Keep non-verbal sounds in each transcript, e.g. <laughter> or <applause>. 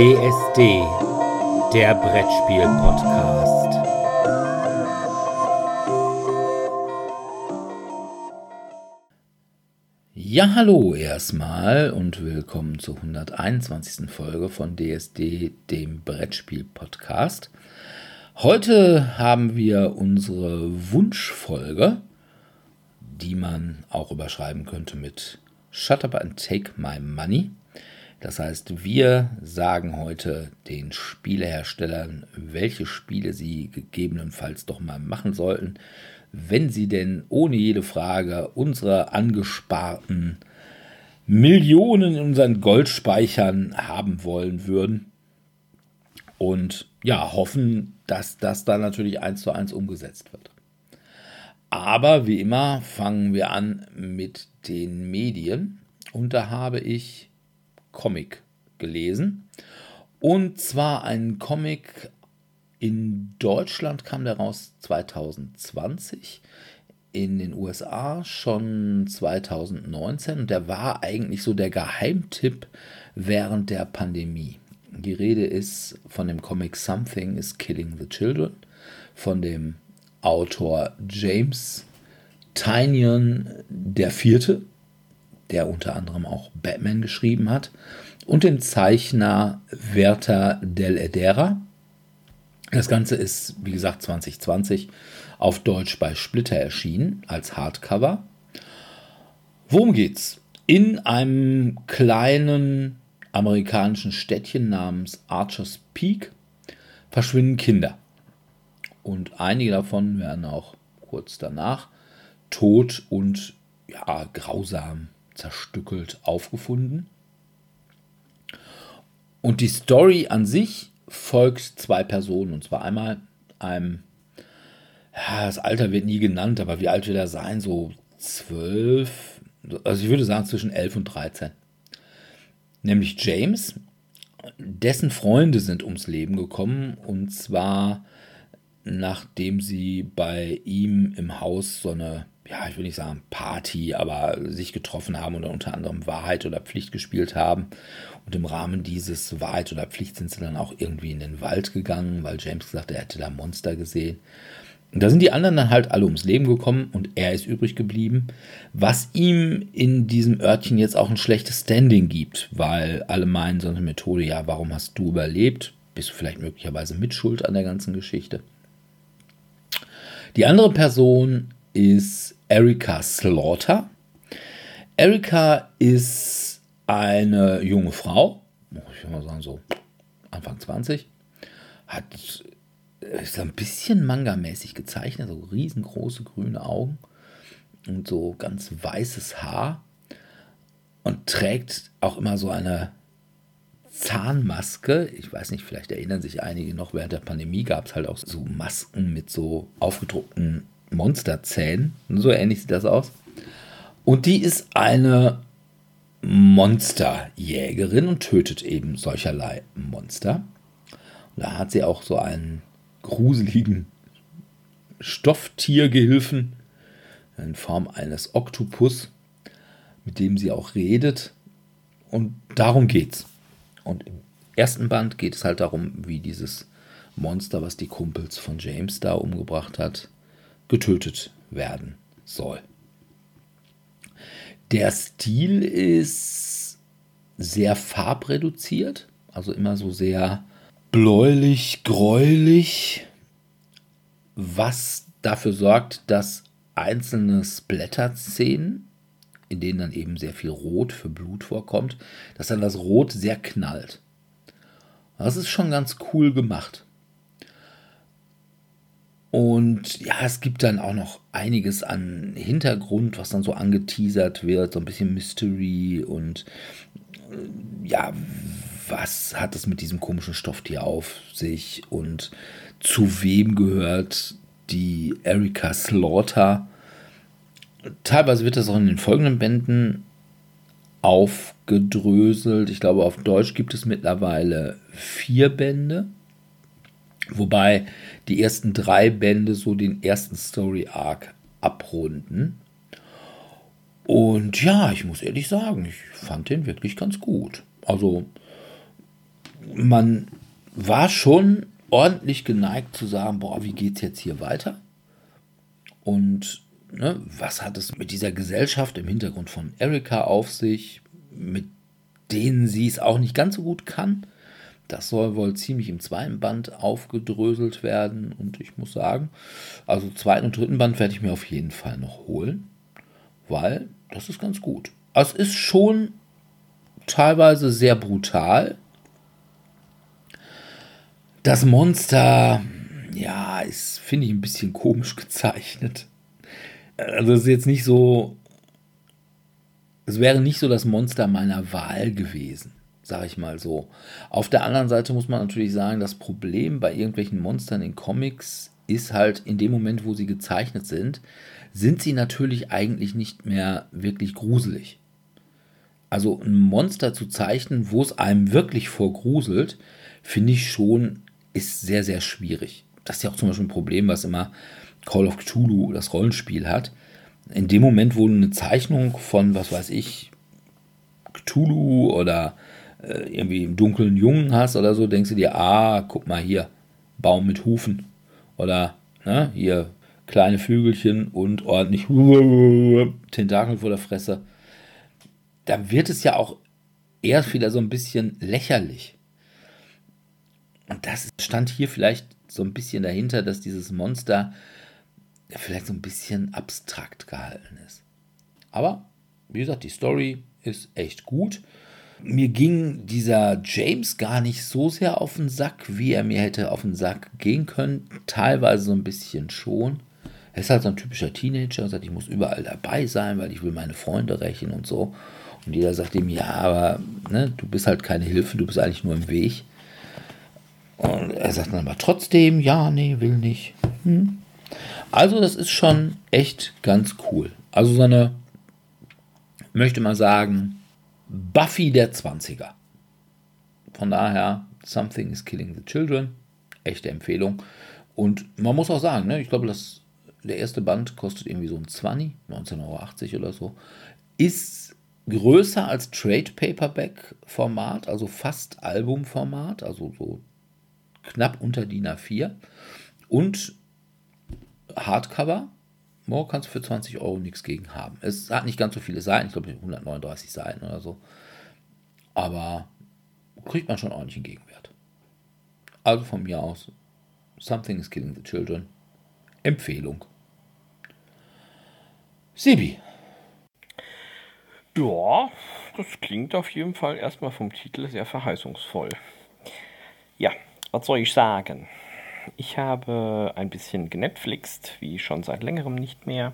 DSD, der Brettspiel-Podcast. Ja, hallo erstmal und willkommen zur 121. Folge von DSD, dem Brettspiel-Podcast. Heute haben wir unsere Wunschfolge, die man auch überschreiben könnte mit Shut Up and Take My Money. Das heißt, wir sagen heute den Spieleherstellern, welche Spiele sie gegebenenfalls doch mal machen sollten, wenn sie denn ohne jede Frage unsere angesparten Millionen in unseren Goldspeichern haben wollen würden. Und ja, hoffen, dass das dann natürlich eins zu eins umgesetzt wird. Aber wie immer fangen wir an mit den Medien. Und da habe ich Comic gelesen. Und zwar ein Comic in Deutschland kam der raus 2020, in den USA schon 2019 und der war eigentlich so der Geheimtipp während der Pandemie. Die Rede ist von dem Comic Something is Killing the Children von dem Autor James Tynion der Vierte der unter anderem auch Batman geschrieben hat, und dem Zeichner Werther Del Edera. Das Ganze ist, wie gesagt, 2020 auf Deutsch bei Splitter erschienen als Hardcover. Worum geht's? In einem kleinen amerikanischen Städtchen namens Archer's Peak verschwinden Kinder. Und einige davon werden auch kurz danach tot und ja, grausam zerstückelt aufgefunden. Und die Story an sich folgt zwei Personen. Und zwar einmal einem, ja, das Alter wird nie genannt, aber wie alt wird er sein? So zwölf, also ich würde sagen zwischen elf und 13. Nämlich James, dessen Freunde sind ums Leben gekommen. Und zwar nachdem sie bei ihm im Haus so eine ja, ich will nicht sagen Party, aber sich getroffen haben und unter anderem Wahrheit oder Pflicht gespielt haben. Und im Rahmen dieses Wahrheit oder Pflicht sind sie dann auch irgendwie in den Wald gegangen, weil James gesagt hat, er hätte da Monster gesehen. Und da sind die anderen dann halt alle ums Leben gekommen und er ist übrig geblieben, was ihm in diesem Örtchen jetzt auch ein schlechtes Standing gibt, weil alle meinen so eine Methode, ja, warum hast du überlebt? Bist du vielleicht möglicherweise mitschuld an der ganzen Geschichte? Die andere Person ist Erika Slaughter. Erika ist eine junge Frau, ich will mal sagen so Anfang 20, hat ist ein bisschen manga-mäßig gezeichnet, so riesengroße grüne Augen und so ganz weißes Haar und trägt auch immer so eine Zahnmaske. Ich weiß nicht, vielleicht erinnern sich einige noch, während der Pandemie gab es halt auch so Masken mit so aufgedruckten Monsterzähnen. So ähnlich sieht das aus. Und die ist eine Monsterjägerin und tötet eben solcherlei Monster. Und da hat sie auch so einen gruseligen Stofftiergehilfen in Form eines Oktopus, mit dem sie auch redet. Und darum geht's. Und im ersten Band geht es halt darum, wie dieses Monster, was die Kumpels von James da umgebracht hat, getötet werden soll. Der Stil ist sehr farbreduziert, also immer so sehr bläulich, gräulich, was dafür sorgt, dass einzelne Splatter-Szenen, in denen dann eben sehr viel Rot für Blut vorkommt, dass dann das Rot sehr knallt. Das ist schon ganz cool gemacht. Und ja, es gibt dann auch noch einiges an Hintergrund, was dann so angeteasert wird, so ein bisschen Mystery und äh, ja, was hat es mit diesem komischen Stofftier auf sich und zu wem gehört die Erika Slaughter? Teilweise wird das auch in den folgenden Bänden aufgedröselt. Ich glaube, auf Deutsch gibt es mittlerweile vier Bände. Wobei die ersten drei Bände so den ersten Story Arc abrunden. Und ja, ich muss ehrlich sagen, ich fand den wirklich ganz gut. Also man war schon ordentlich geneigt zu sagen, boah, wie geht's jetzt hier weiter? Und ne, was hat es mit dieser Gesellschaft im Hintergrund von Erika auf sich, mit denen sie es auch nicht ganz so gut kann? Das soll wohl ziemlich im zweiten Band aufgedröselt werden. Und ich muss sagen, also zweiten und dritten Band werde ich mir auf jeden Fall noch holen, weil das ist ganz gut. Es ist schon teilweise sehr brutal. Das Monster, ja, ist, finde ich, ein bisschen komisch <laughs> gezeichnet. Also es ist jetzt nicht so. Es wäre nicht so das Monster meiner Wahl gewesen sage ich mal so. Auf der anderen Seite muss man natürlich sagen, das Problem bei irgendwelchen Monstern in Comics ist halt in dem Moment, wo sie gezeichnet sind, sind sie natürlich eigentlich nicht mehr wirklich gruselig. Also ein Monster zu zeichnen, wo es einem wirklich vorgruselt, finde ich schon, ist sehr, sehr schwierig. Das ist ja auch zum Beispiel ein Problem, was immer Call of Cthulhu, das Rollenspiel hat. In dem Moment, wo eine Zeichnung von, was weiß ich, Cthulhu oder äh, irgendwie im dunklen Jungen hast oder so, denkst du dir, ah, guck mal hier, Baum mit Hufen. Oder ne, hier kleine Flügelchen und ordentlich <laughs> Tentakel vor der Fresse. Da wird es ja auch erst wieder so ein bisschen lächerlich. Und das stand hier vielleicht so ein bisschen dahinter, dass dieses Monster vielleicht so ein bisschen abstrakt gehalten ist. Aber, wie gesagt, die Story ist echt gut. Mir ging dieser James gar nicht so sehr auf den Sack, wie er mir hätte auf den Sack gehen können. Teilweise so ein bisschen schon. Er ist halt so ein typischer Teenager, sagt, ich muss überall dabei sein, weil ich will meine Freunde rächen und so. Und jeder sagt ihm, ja, aber ne, du bist halt keine Hilfe, du bist eigentlich nur im Weg. Und er sagt dann aber trotzdem, ja, nee, will nicht. Hm. Also das ist schon echt ganz cool. Also so eine, möchte mal sagen, Buffy der 20er. Von daher, Something is Killing the Children. Echte Empfehlung. Und man muss auch sagen, ne, ich glaube, das, der erste Band kostet irgendwie so ein 20, 19,80 Euro oder so. Ist größer als Trade Paperback Format, also fast Albumformat, also so knapp unter DIN A4. Und Hardcover Mo kannst du für 20 Euro nichts gegen haben. Es hat nicht ganz so viele Seiten, ich glaube 139 Seiten oder so. Aber kriegt man schon ordentlichen Gegenwert. Also von mir aus, Something is Killing the Children. Empfehlung. Sibi. Ja, das klingt auf jeden Fall erstmal vom Titel sehr verheißungsvoll. Ja, was soll ich sagen? Ich habe ein bisschen genetflixt, wie schon seit längerem nicht mehr,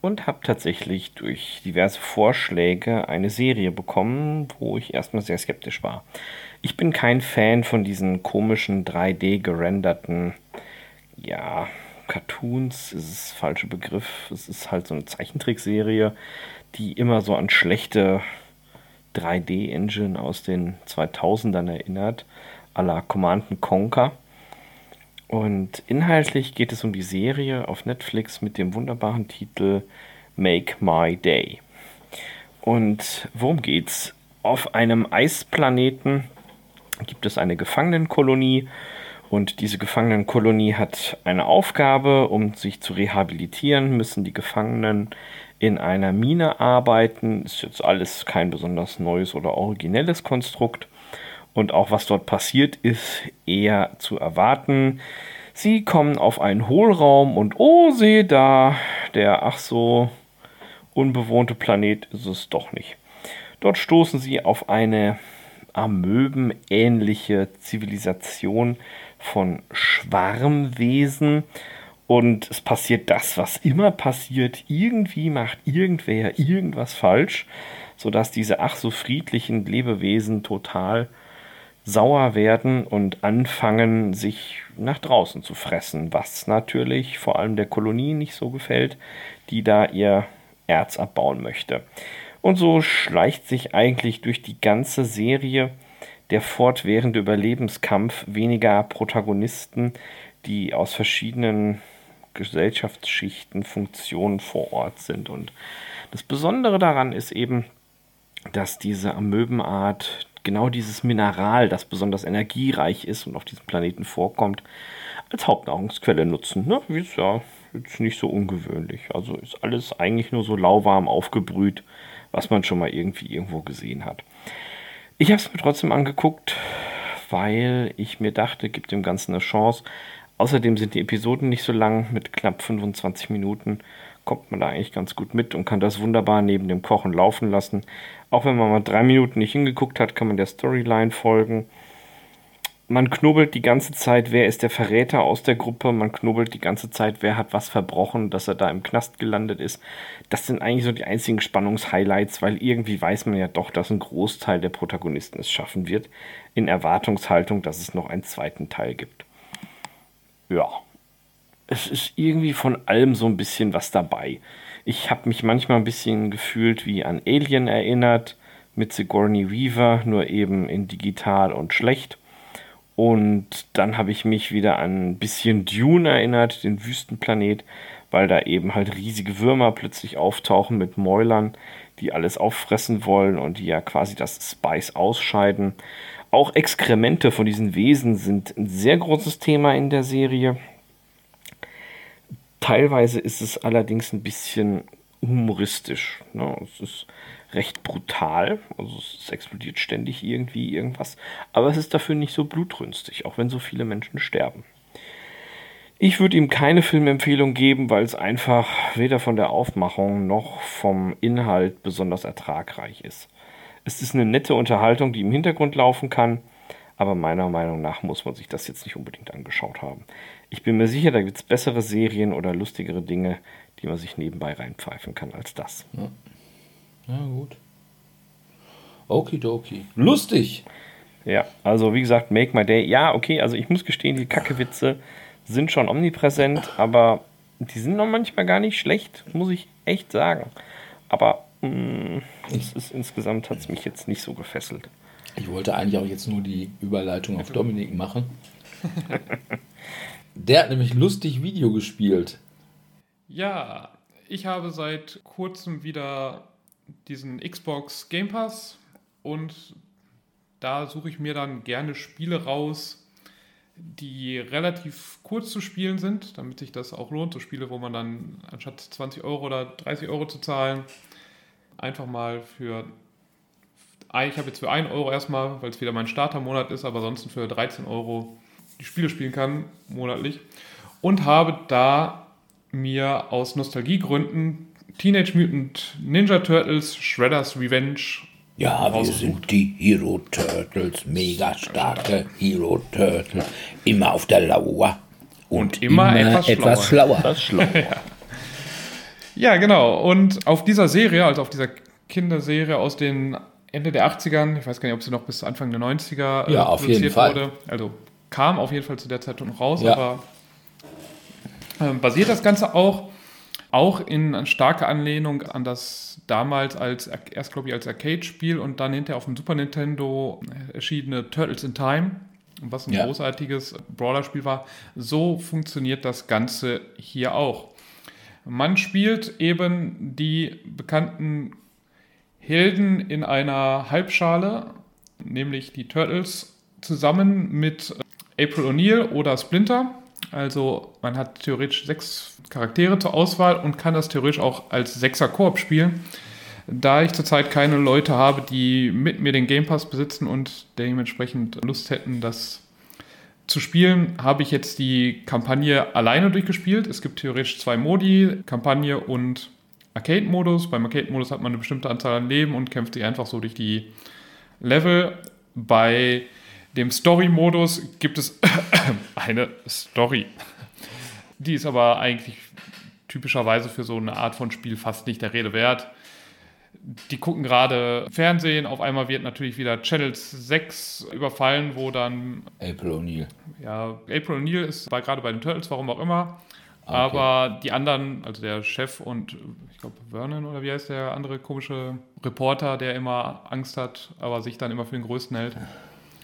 und habe tatsächlich durch diverse Vorschläge eine Serie bekommen, wo ich erstmal sehr skeptisch war. Ich bin kein Fan von diesen komischen 3D gerenderten, ja, Cartoons, ist das falsche Begriff. Es ist halt so eine Zeichentrickserie, die immer so an schlechte 3D-Engine aus den 2000ern erinnert, à la Command Conquer. Und inhaltlich geht es um die Serie auf Netflix mit dem wunderbaren Titel Make My Day. Und worum geht's? Auf einem Eisplaneten gibt es eine Gefangenenkolonie und diese Gefangenenkolonie hat eine Aufgabe, um sich zu rehabilitieren, müssen die Gefangenen in einer Mine arbeiten. Ist jetzt alles kein besonders neues oder originelles Konstrukt. Und auch was dort passiert, ist eher zu erwarten. Sie kommen auf einen Hohlraum und oh, sehe da, der ach so unbewohnte Planet ist es doch nicht. Dort stoßen sie auf eine amöbenähnliche Zivilisation von Schwarmwesen und es passiert das, was immer passiert. Irgendwie macht irgendwer irgendwas falsch, sodass diese ach so friedlichen Lebewesen total sauer werden und anfangen, sich nach draußen zu fressen, was natürlich vor allem der Kolonie nicht so gefällt, die da ihr Erz abbauen möchte. Und so schleicht sich eigentlich durch die ganze Serie der fortwährende Überlebenskampf weniger Protagonisten, die aus verschiedenen Gesellschaftsschichten, Funktionen vor Ort sind. Und das Besondere daran ist eben, dass diese Amöbenart genau dieses Mineral, das besonders energiereich ist und auf diesem Planeten vorkommt, als Hauptnahrungsquelle nutzen. Ne? Ist ja jetzt nicht so ungewöhnlich. Also ist alles eigentlich nur so lauwarm aufgebrüht, was man schon mal irgendwie irgendwo gesehen hat. Ich habe es mir trotzdem angeguckt, weil ich mir dachte, gibt dem Ganzen eine Chance. Außerdem sind die Episoden nicht so lang, mit knapp 25 Minuten kommt man da eigentlich ganz gut mit und kann das wunderbar neben dem Kochen laufen lassen. Auch wenn man mal drei Minuten nicht hingeguckt hat, kann man der Storyline folgen. Man knubbelt die ganze Zeit, wer ist der Verräter aus der Gruppe. Man knubbelt die ganze Zeit, wer hat was verbrochen, dass er da im Knast gelandet ist. Das sind eigentlich so die einzigen Spannungshighlights, weil irgendwie weiß man ja doch, dass ein Großteil der Protagonisten es schaffen wird, in Erwartungshaltung, dass es noch einen zweiten Teil gibt. Ja, es ist irgendwie von allem so ein bisschen was dabei. Ich habe mich manchmal ein bisschen gefühlt wie an Alien erinnert, mit Sigourney Weaver, nur eben in digital und schlecht. Und dann habe ich mich wieder an ein bisschen Dune erinnert, den Wüstenplanet, weil da eben halt riesige Würmer plötzlich auftauchen mit Mäulern, die alles auffressen wollen und die ja quasi das Spice ausscheiden. Auch Exkremente von diesen Wesen sind ein sehr großes Thema in der Serie. Teilweise ist es allerdings ein bisschen humoristisch. Ne? Es ist recht brutal. Also es explodiert ständig irgendwie irgendwas. Aber es ist dafür nicht so blutrünstig, auch wenn so viele Menschen sterben. Ich würde ihm keine Filmempfehlung geben, weil es einfach weder von der Aufmachung noch vom Inhalt besonders ertragreich ist. Es ist eine nette Unterhaltung, die im Hintergrund laufen kann, aber meiner Meinung nach muss man sich das jetzt nicht unbedingt angeschaut haben. Ich bin mir sicher, da gibt es bessere Serien oder lustigere Dinge, die man sich nebenbei reinpfeifen kann als das. Ja. Na gut. Okidoki. Lustig. Ja, also wie gesagt, Make My Day. Ja, okay, also ich muss gestehen, die Kackewitze sind schon omnipräsent, aber die sind noch manchmal gar nicht schlecht, muss ich echt sagen. Aber mh, mm, es ist, insgesamt hat es mich jetzt nicht so gefesselt. Ich wollte eigentlich auch jetzt nur die Überleitung auf <laughs> Dominik machen. <laughs> Der hat nämlich lustig Video gespielt. Ja, ich habe seit kurzem wieder diesen Xbox Game Pass und da suche ich mir dann gerne Spiele raus, die relativ kurz zu spielen sind, damit sich das auch lohnt. So Spiele, wo man dann anstatt 20 Euro oder 30 Euro zu zahlen, einfach mal für. Ich habe jetzt für 1 Euro erstmal, weil es wieder mein Startermonat ist, aber ansonsten für 13 Euro die Spiele spielen kann, monatlich. Und habe da mir aus Nostalgiegründen Teenage Mutant Ninja Turtles Shredder's Revenge. Ja, wir sind die Hero Turtles, mega starke Hero Turtles, immer auf der Lauer. Und, und immer, immer, etwas, etwas schlauer. Etwas schlauer. <laughs> ja. ja, genau. Und auf dieser Serie, also auf dieser Kinderserie aus den Ende der 80ern, ich weiß gar nicht, ob sie noch bis Anfang der 90er ja, äh, auf jeden Fall. wurde. Also kam auf jeden Fall zu der Zeit noch raus, ja. aber äh, basiert das Ganze auch auch in starke Anlehnung an das damals als erst glaube ich als Arcade-Spiel und dann hinterher auf dem Super Nintendo erschienene Turtles in Time, was ein ja. großartiges Brawler-Spiel war. So funktioniert das Ganze hier auch. Man spielt eben die bekannten Helden in einer Halbschale, nämlich die Turtles, zusammen mit April O'Neil oder Splinter also man hat theoretisch sechs Charaktere zur Auswahl und kann das theoretisch auch als Sechser-Koop spielen. Da ich zurzeit keine Leute habe, die mit mir den Game Pass besitzen und dementsprechend Lust hätten, das zu spielen, habe ich jetzt die Kampagne alleine durchgespielt. Es gibt theoretisch zwei Modi, Kampagne und Arcade-Modus. Beim Arcade-Modus hat man eine bestimmte Anzahl an Leben und kämpft sich einfach so durch die Level. Bei dem Story-Modus gibt es <coughs> eine Story. Die ist aber eigentlich typischerweise für so eine Art von Spiel fast nicht der Rede wert. Die gucken gerade Fernsehen, auf einmal wird natürlich wieder Channel 6 überfallen, wo dann. April O'Neil. Ja, April O'Neil ist bei, gerade bei den Turtles, warum auch immer. Okay. Aber die anderen, also der Chef und ich glaube Vernon oder wie heißt der andere komische Reporter, der immer Angst hat, aber sich dann immer für den Größten hält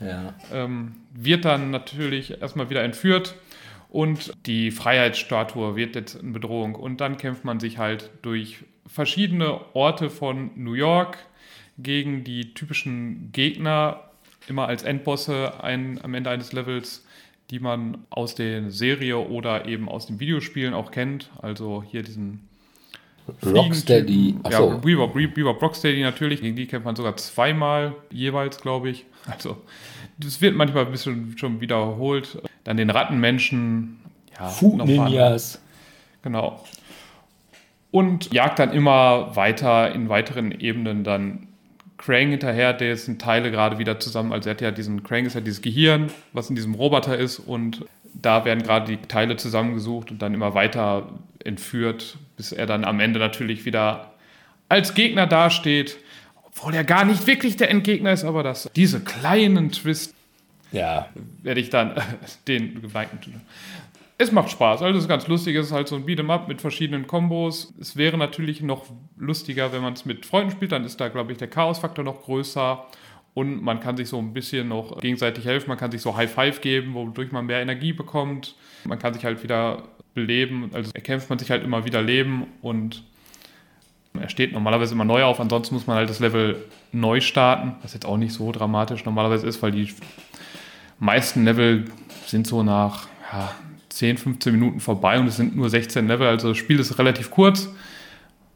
ja. ähm, wird dann natürlich erstmal wieder entführt und die Freiheitsstatue wird jetzt in Bedrohung. Und dann kämpft man sich halt durch verschiedene Orte von New York gegen die typischen Gegner immer als Endbosse ein, am Ende eines Levels, die man aus der Serie oder eben aus den Videospielen auch kennt. Also hier diesen Rocksteady. Achso. Ja, Weaver, Weaver Rocksteady natürlich. Gegen die kämpft man sogar zweimal jeweils, glaube ich. Also, das wird manchmal ein bisschen schon wiederholt. Dann den Rattenmenschen. Ja, Food Ninjas. Genau. Und jagt dann immer weiter in weiteren Ebenen dann Krang hinterher, der sind Teile gerade wieder zusammen. Also er hat ja diesen, Krang ist ja dieses Gehirn, was in diesem Roboter ist und da werden gerade die Teile zusammengesucht und dann immer weiter entführt, bis er dann am Ende natürlich wieder als Gegner dasteht, obwohl er gar nicht wirklich der Endgegner ist, aber das, diese kleinen Twist ja. werde ich dann äh, den geweinten. Es macht Spaß, also es ist ganz lustig, es ist halt so ein Beat'em-up mit verschiedenen Kombos. Es wäre natürlich noch lustiger, wenn man es mit Freunden spielt, dann ist da, glaube ich, der Chaos-Faktor noch größer und man kann sich so ein bisschen noch gegenseitig helfen, man kann sich so High Five geben, wodurch man mehr Energie bekommt. Man kann sich halt wieder beleben, also erkämpft man sich halt immer wieder Leben und er steht normalerweise immer neu auf, ansonsten muss man halt das Level neu starten, was jetzt auch nicht so dramatisch normalerweise ist, weil die meisten Level sind so nach ja, 10, 15 Minuten vorbei und es sind nur 16 Level, also das Spiel ist relativ kurz.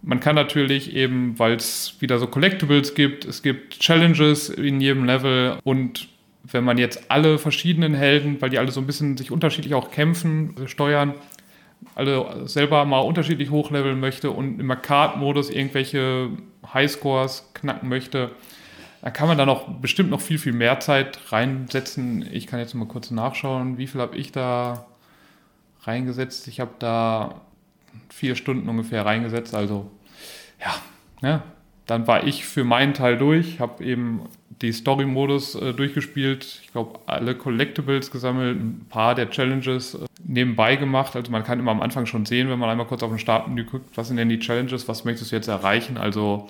Man kann natürlich eben, weil es wieder so Collectibles gibt, es gibt Challenges in jedem Level und wenn man jetzt alle verschiedenen Helden, weil die alle so ein bisschen sich unterschiedlich auch kämpfen, steuern, alle selber mal unterschiedlich hochleveln möchte und im Arcade-Modus irgendwelche Highscores knacken möchte, dann kann man da noch bestimmt noch viel, viel mehr Zeit reinsetzen. Ich kann jetzt mal kurz nachschauen, wie viel habe ich da reingesetzt. Ich habe da vier Stunden ungefähr reingesetzt. Also ja, ne? dann war ich für meinen Teil durch, habe eben die Story-Modus äh, durchgespielt, ich glaube alle Collectibles gesammelt, ein paar der Challenges äh, nebenbei gemacht. Also man kann immer am Anfang schon sehen, wenn man einmal kurz auf den Startmenü guckt, was sind denn die Challenges, was möchtest du jetzt erreichen? Also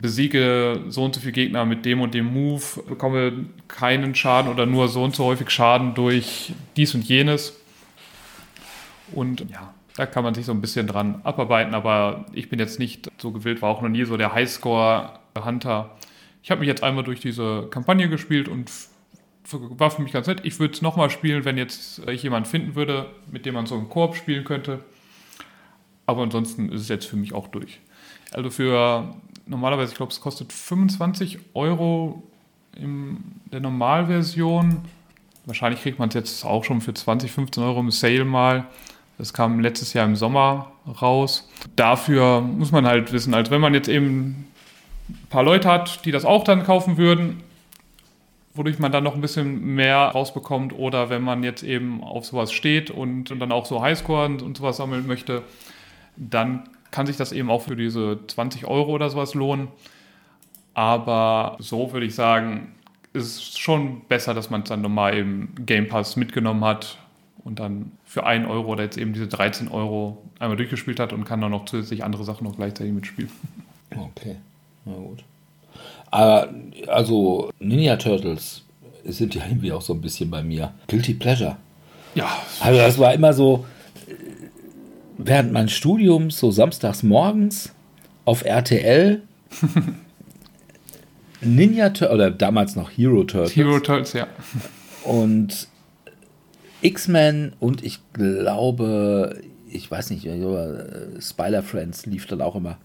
besiege so und so viele Gegner mit dem und dem Move, bekomme keinen Schaden oder nur so und so häufig Schaden durch dies und jenes. Und ja, da kann man sich so ein bisschen dran abarbeiten, aber ich bin jetzt nicht so gewillt, war auch noch nie so der Highscore-Hunter. Ich habe mich jetzt einmal durch diese Kampagne gespielt und war für mich ganz nett. Ich würde es nochmal spielen, wenn jetzt ich jemanden finden würde, mit dem man so einen Koop spielen könnte. Aber ansonsten ist es jetzt für mich auch durch. Also für normalerweise, ich glaube, es kostet 25 Euro in der Normalversion. Wahrscheinlich kriegt man es jetzt auch schon für 20, 15 Euro im Sale mal. Das kam letztes Jahr im Sommer raus. Dafür muss man halt wissen, als wenn man jetzt eben ein paar Leute hat, die das auch dann kaufen würden, wodurch man dann noch ein bisschen mehr rausbekommt oder wenn man jetzt eben auf sowas steht und, und dann auch so Highscore und, und sowas sammeln möchte, dann kann sich das eben auch für diese 20 Euro oder sowas lohnen. Aber so würde ich sagen, ist es schon besser, dass man es dann nochmal im Game Pass mitgenommen hat und dann für 1 Euro oder jetzt eben diese 13 Euro einmal durchgespielt hat und kann dann noch zusätzlich andere Sachen noch gleichzeitig mitspielen. Okay, na gut. Aber also Ninja Turtles sind ja irgendwie auch so ein bisschen bei mir. Guilty Pleasure. Ja. Also das war immer so, während meines Studiums, so samstags morgens auf RTL, <laughs> Ninja Turtles, oder damals noch Hero Turtles. Hero Turtles, ja. Und X-Men und ich glaube, ich weiß nicht, Spider Friends lief dann auch immer.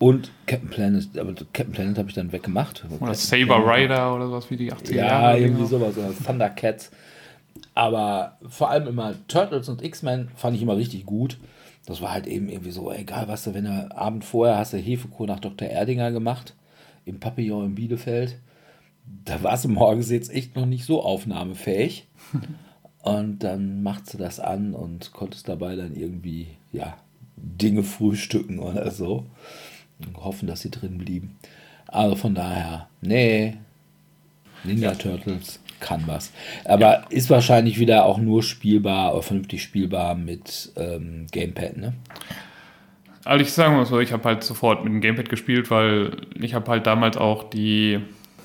Und Captain Planet, aber Captain Planet habe ich dann weggemacht. Oder Saber Rider oder sowas wie die 80er Ja, Jahre irgendwie genau. sowas, oder Thundercats. Aber vor allem immer Turtles und X-Men fand ich immer richtig gut. Das war halt eben irgendwie so, egal was du, wenn du Abend vorher hast du Hefekur nach Dr. Erdinger gemacht, im Papillon in Bielefeld. Da warst du morgens jetzt echt noch nicht so aufnahmefähig. <laughs> Und dann macht sie das an und konntest dabei dann irgendwie, ja, Dinge frühstücken oder so. Hoffen, dass sie drin blieben. Also von daher, nee, Ninja ja. Turtles kann was. Aber ja. ist wahrscheinlich wieder auch nur spielbar oder vernünftig spielbar mit ähm, Gamepad, ne? Also ich sage mal so, ich habe halt sofort mit dem Gamepad gespielt, weil ich habe halt damals auch die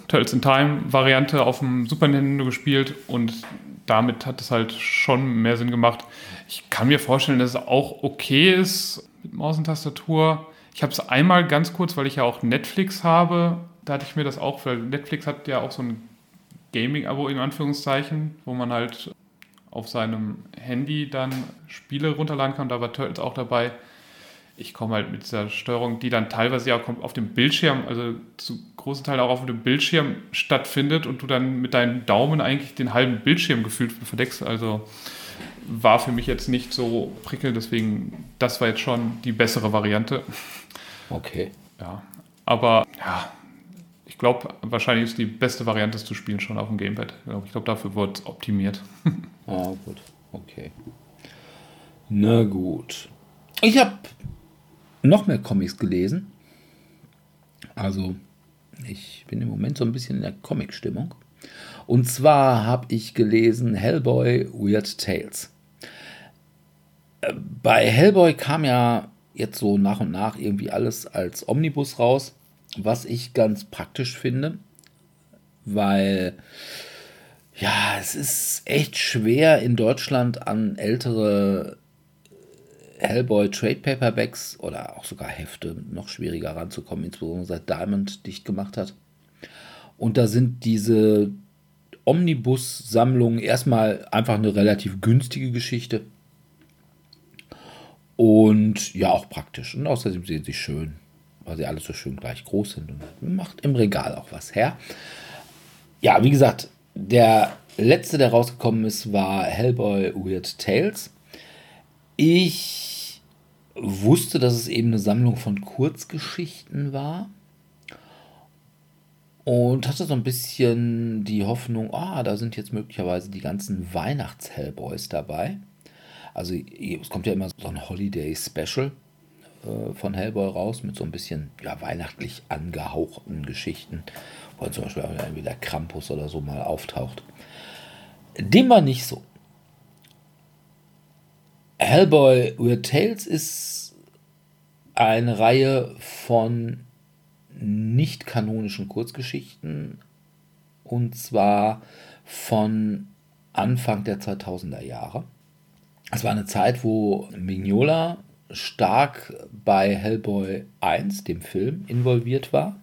Turtles in Time Variante auf dem Super Nintendo gespielt und damit hat es halt schon mehr Sinn gemacht. Ich kann mir vorstellen, dass es auch okay ist mit Maus und Tastatur. Ich habe es einmal ganz kurz, weil ich ja auch Netflix habe, da hatte ich mir das auch, weil Netflix hat ja auch so ein Gaming-Abo in Anführungszeichen, wo man halt auf seinem Handy dann Spiele runterladen kann. Da war Turtles auch dabei. Ich komme halt mit dieser Steuerung, die dann teilweise ja auf dem Bildschirm, also zu großen Teil auch auf dem Bildschirm stattfindet und du dann mit deinem Daumen eigentlich den halben Bildschirm gefühlt verdeckst. Also war für mich jetzt nicht so prickelnd, deswegen, das war jetzt schon die bessere Variante. Okay. Ja, aber ja, ich glaube, wahrscheinlich ist die beste Variante, es zu spielen, schon auf dem Gamepad. Ich glaube, dafür wird es optimiert. <laughs> ah, gut. Okay. Na gut. Ich habe noch mehr Comics gelesen. Also, ich bin im Moment so ein bisschen in der Comic-Stimmung. Und zwar habe ich gelesen Hellboy Weird Tales. Äh, bei Hellboy kam ja jetzt so nach und nach irgendwie alles als Omnibus raus, was ich ganz praktisch finde, weil ja, es ist echt schwer in Deutschland an ältere Hellboy Trade Paperbacks oder auch sogar Hefte noch schwieriger ranzukommen, insbesondere seit Diamond dicht gemacht hat. Und da sind diese Omnibus-Sammlungen erstmal einfach eine relativ günstige Geschichte. Und ja, auch praktisch. Und außerdem sehen sie schön, weil sie alle so schön gleich groß sind und macht im Regal auch was her. Ja, wie gesagt, der letzte, der rausgekommen ist, war Hellboy Weird Tales. Ich wusste, dass es eben eine Sammlung von Kurzgeschichten war und hatte so ein bisschen die Hoffnung, ah, da sind jetzt möglicherweise die ganzen Weihnachts-Hellboys dabei. Also es kommt ja immer so ein Holiday-Special äh, von Hellboy raus mit so ein bisschen ja, weihnachtlich angehauchten Geschichten, wo zum Beispiel auch irgendwie der Krampus oder so mal auftaucht. Dem war nicht so. Hellboy Weird Tales ist eine Reihe von nicht kanonischen Kurzgeschichten und zwar von Anfang der 2000er Jahre. Es war eine Zeit, wo Mignola stark bei Hellboy 1, dem Film, involviert war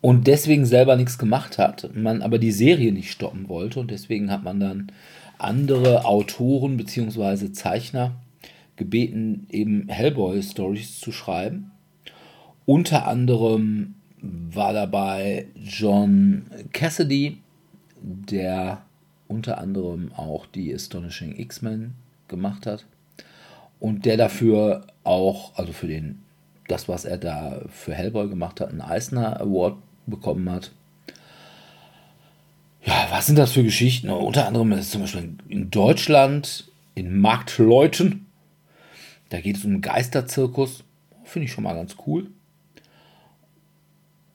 und deswegen selber nichts gemacht hat, man aber die Serie nicht stoppen wollte und deswegen hat man dann andere Autoren bzw. Zeichner gebeten, eben Hellboy-Stories zu schreiben. Unter anderem war dabei John Cassidy, der unter anderem auch die Astonishing X-Men gemacht hat und der dafür auch, also für den, das, was er da für Hellboy gemacht hat, einen Eisner Award bekommen hat. Ja, was sind das für Geschichten? Unter anderem ist zum Beispiel in Deutschland, in Marktleuten, da geht es um einen Geisterzirkus. Finde ich schon mal ganz cool.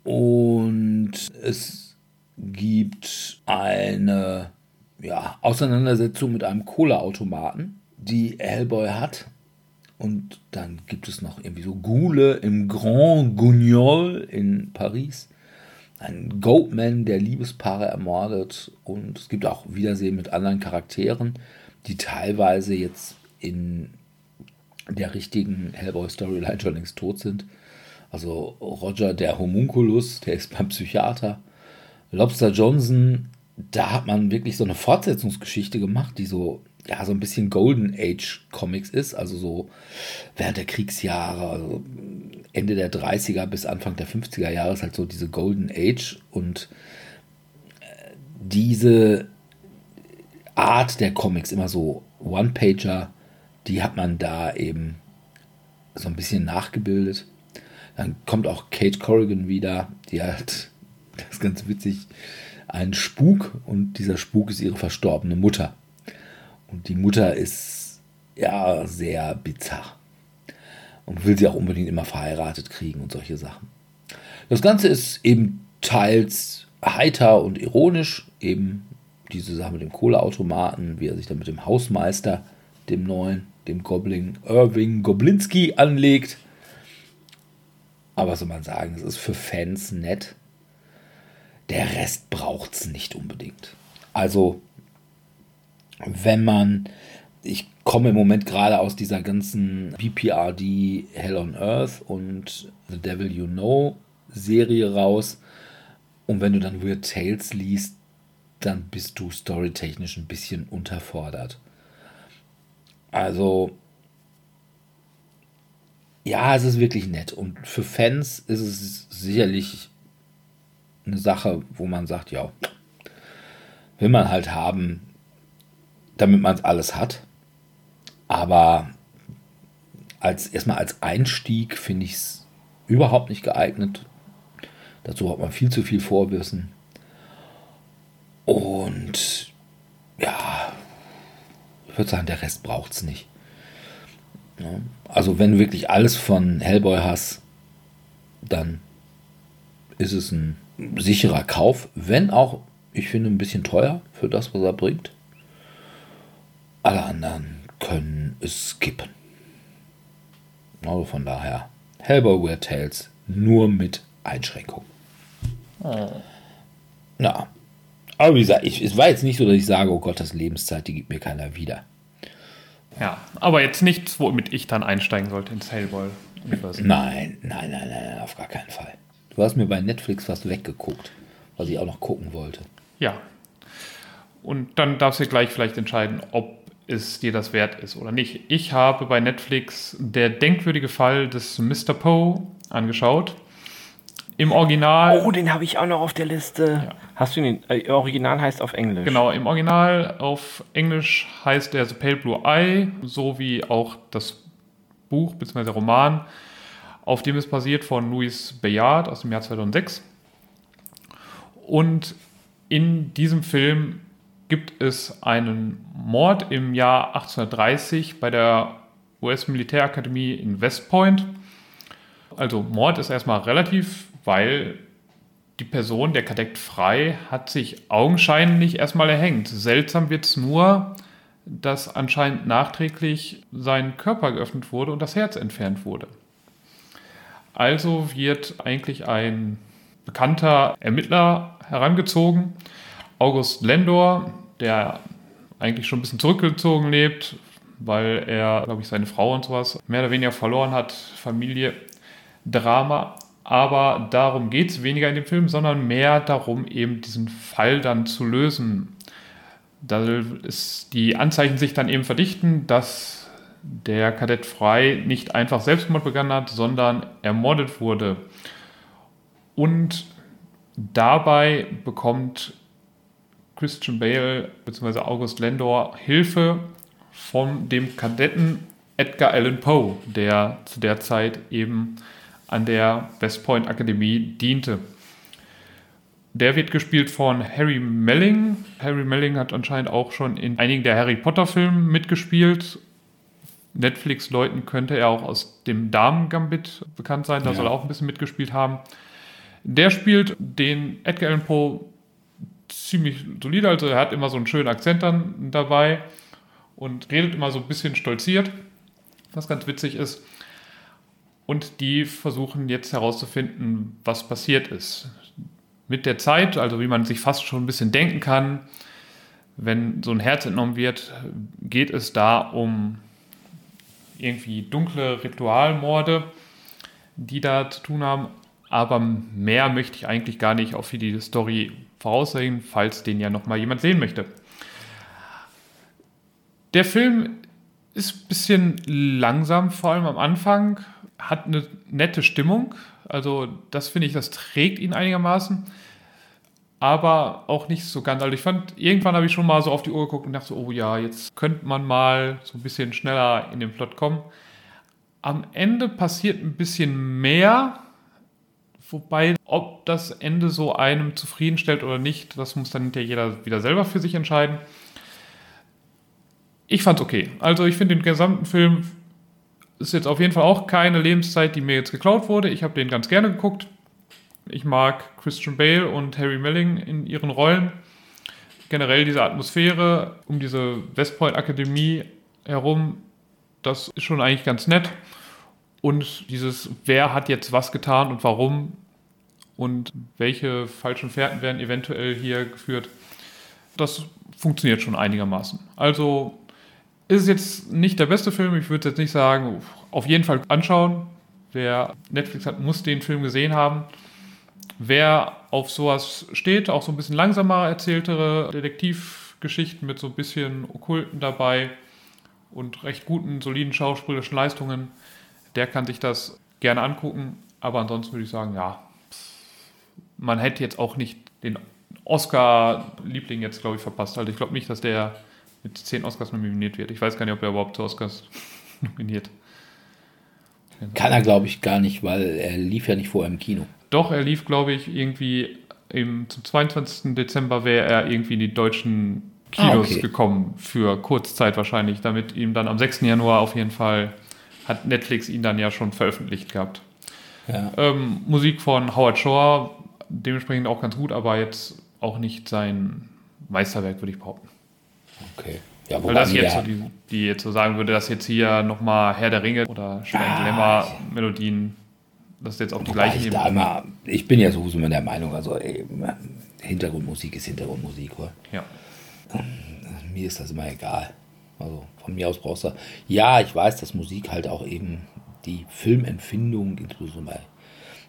Und es gibt eine ja, Auseinandersetzung mit einem Cola-Automaten, die Hellboy hat. Und dann gibt es noch irgendwie so Goule im Grand Guignol in Paris. Ein Goatman, der Liebespaare ermordet. Und es gibt auch Wiedersehen mit anderen Charakteren, die teilweise jetzt in der richtigen Hellboy-Storyline schon längst tot sind. Also Roger der Homunculus, der ist beim Psychiater. Lobster Johnson, da hat man wirklich so eine Fortsetzungsgeschichte gemacht, die so, ja, so ein bisschen Golden Age Comics ist, also so während der Kriegsjahre, also Ende der 30er bis Anfang der 50er Jahre ist halt so diese Golden Age und äh, diese Art der Comics, immer so One-Pager, die hat man da eben so ein bisschen nachgebildet. Dann kommt auch Kate Corrigan wieder, die hat, <laughs> das ist ganz witzig, einen Spuk und dieser Spuk ist ihre verstorbene Mutter. Und die Mutter ist ja sehr bizarr und will sie auch unbedingt immer verheiratet kriegen und solche Sachen. Das Ganze ist eben teils heiter und ironisch, eben diese Sache mit dem Kohleautomaten, wie er sich dann mit dem Hausmeister, dem neuen, dem Goblin Irving Goblinski anlegt. Aber soll man sagen, es ist für Fans nett. Der Rest braucht es nicht unbedingt. Also, wenn man, ich komme im Moment gerade aus dieser ganzen BPRD Hell on Earth und The Devil You Know Serie raus. Und wenn du dann Weird Tales liest, dann bist du storytechnisch ein bisschen unterfordert. Also, ja, es ist wirklich nett. Und für Fans ist es sicherlich eine Sache, wo man sagt, ja, will man halt haben, damit man es alles hat. Aber als erstmal als Einstieg finde ich es überhaupt nicht geeignet. Dazu hat man viel zu viel Vorwissen. Und ja, ich würde sagen, der Rest braucht es nicht. Also wenn du wirklich alles von Hellboy hast, dann ist es ein sicherer Kauf, wenn auch, ich finde, ein bisschen teuer für das, was er bringt. Alle anderen können es skippen. Also von daher, Hellboy Tales nur mit Einschränkungen. Oh. Ja. Aber wie gesagt, ich, es war jetzt nicht so, dass ich sage, oh Gott, das Lebenszeit, die gibt mir keiner wieder. Ja, aber jetzt nichts, womit ich dann einsteigen sollte ins Hellboy. Nein, nein, nein, nein, auf gar keinen Fall. Du hast mir bei Netflix was weggeguckt, was ich auch noch gucken wollte. Ja. Und dann darfst du gleich vielleicht entscheiden, ob es dir das wert ist oder nicht. Ich habe bei Netflix der denkwürdige Fall des Mr. Poe angeschaut. Im Original. Oh, den habe ich auch noch auf der Liste. Ja. Hast du den? Äh, Original heißt auf Englisch. Genau, im Original auf Englisch heißt der The Pale Blue Eye, so wie auch das Buch bzw. Roman, auf dem es basiert von Louis Bayard aus dem Jahr 2006. Und in diesem Film gibt es einen Mord im Jahr 1830 bei der US-Militärakademie in West Point. Also Mord ist erstmal relativ, weil die Person, der Kadett Frei, hat sich augenscheinlich erstmal erhängt. Seltsam wird es nur, dass anscheinend nachträglich sein Körper geöffnet wurde und das Herz entfernt wurde. Also wird eigentlich ein bekannter Ermittler herangezogen, August Lendor, der eigentlich schon ein bisschen zurückgezogen lebt, weil er, glaube ich, seine Frau und sowas mehr oder weniger verloren hat, Familie, Drama. Aber darum geht es weniger in dem Film, sondern mehr darum, eben diesen Fall dann zu lösen. Da ist die Anzeichen sich dann eben verdichten, dass der Kadett Frei nicht einfach Selbstmord begangen hat, sondern ermordet wurde. Und dabei bekommt Christian Bale bzw. August Lendor Hilfe von dem Kadetten Edgar Allan Poe, der zu der Zeit eben an der West Point Akademie diente. Der wird gespielt von Harry Melling. Harry Melling hat anscheinend auch schon in einigen der Harry Potter Filmen mitgespielt. Netflix-Leuten könnte er auch aus dem Damen-Gambit bekannt sein, da ja. soll er auch ein bisschen mitgespielt haben. Der spielt den Edgar Allan Poe ziemlich solide, also er hat immer so einen schönen Akzent dann dabei und redet immer so ein bisschen stolziert, was ganz witzig ist. Und die versuchen jetzt herauszufinden, was passiert ist. Mit der Zeit, also wie man sich fast schon ein bisschen denken kann, wenn so ein Herz entnommen wird, geht es da um irgendwie dunkle Ritualmorde, die da zu tun haben. Aber mehr möchte ich eigentlich gar nicht auf die Story voraussehen, falls den ja nochmal jemand sehen möchte. Der Film ist ein bisschen langsam, vor allem am Anfang, hat eine nette Stimmung. Also das finde ich, das trägt ihn einigermaßen. Aber auch nicht so ganz. Also ich fand, irgendwann habe ich schon mal so auf die Uhr geguckt und dachte so, oh ja, jetzt könnte man mal so ein bisschen schneller in den Plot kommen. Am Ende passiert ein bisschen mehr, Wobei, ob das Ende so einem zufriedenstellt oder nicht, das muss dann hinterher jeder wieder selber für sich entscheiden. Ich fand's okay. Also ich finde den gesamten Film ist jetzt auf jeden Fall auch keine Lebenszeit, die mir jetzt geklaut wurde. Ich habe den ganz gerne geguckt. Ich mag Christian Bale und Harry Melling in ihren Rollen. Generell diese Atmosphäre um diese West Point Akademie herum, das ist schon eigentlich ganz nett. Und dieses, wer hat jetzt was getan und warum und welche falschen Fährten werden eventuell hier geführt, das funktioniert schon einigermaßen. Also ist es jetzt nicht der beste Film, ich würde jetzt nicht sagen, auf jeden Fall anschauen. Wer Netflix hat, muss den Film gesehen haben. Wer auf sowas steht, auch so ein bisschen langsamer erzähltere Detektivgeschichten mit so ein bisschen Okkulten dabei und recht guten, soliden schauspielerischen Leistungen, der kann sich das gerne angucken. Aber ansonsten würde ich sagen, ja, man hätte jetzt auch nicht den Oscar-Liebling jetzt, glaube ich, verpasst. Also ich glaube nicht, dass der mit zehn Oscars nominiert wird. Ich weiß gar nicht, ob er überhaupt zu Oscars <laughs> nominiert. Kann er, glaube ich, gar nicht, weil er lief ja nicht vorher im Kino. Doch, er lief, glaube ich, irgendwie im, zum 22. Dezember wäre er irgendwie in die deutschen Kinos ah, okay. gekommen, für Kurzzeit wahrscheinlich, damit ihm dann am 6. Januar auf jeden Fall hat Netflix ihn dann ja schon veröffentlicht gehabt. Ja. Ähm, Musik von Howard Shore, dementsprechend auch ganz gut, aber jetzt auch nicht sein Meisterwerk, würde ich behaupten. Okay. Ja, Weil das jetzt so die, die, jetzt so sagen würde, dass jetzt hier nochmal Herr der Ringe oder Stein ah, Glamour Melodien, das ist jetzt auch die gleiche ich, immer, ich bin ja sowieso immer der Meinung, also ey, Hintergrundmusik ist Hintergrundmusik, oder? Ja. Mir ist das immer egal. Also von mir aus brauchst du. Ja, ich weiß, dass Musik halt auch eben die Filmempfindung, insbesondere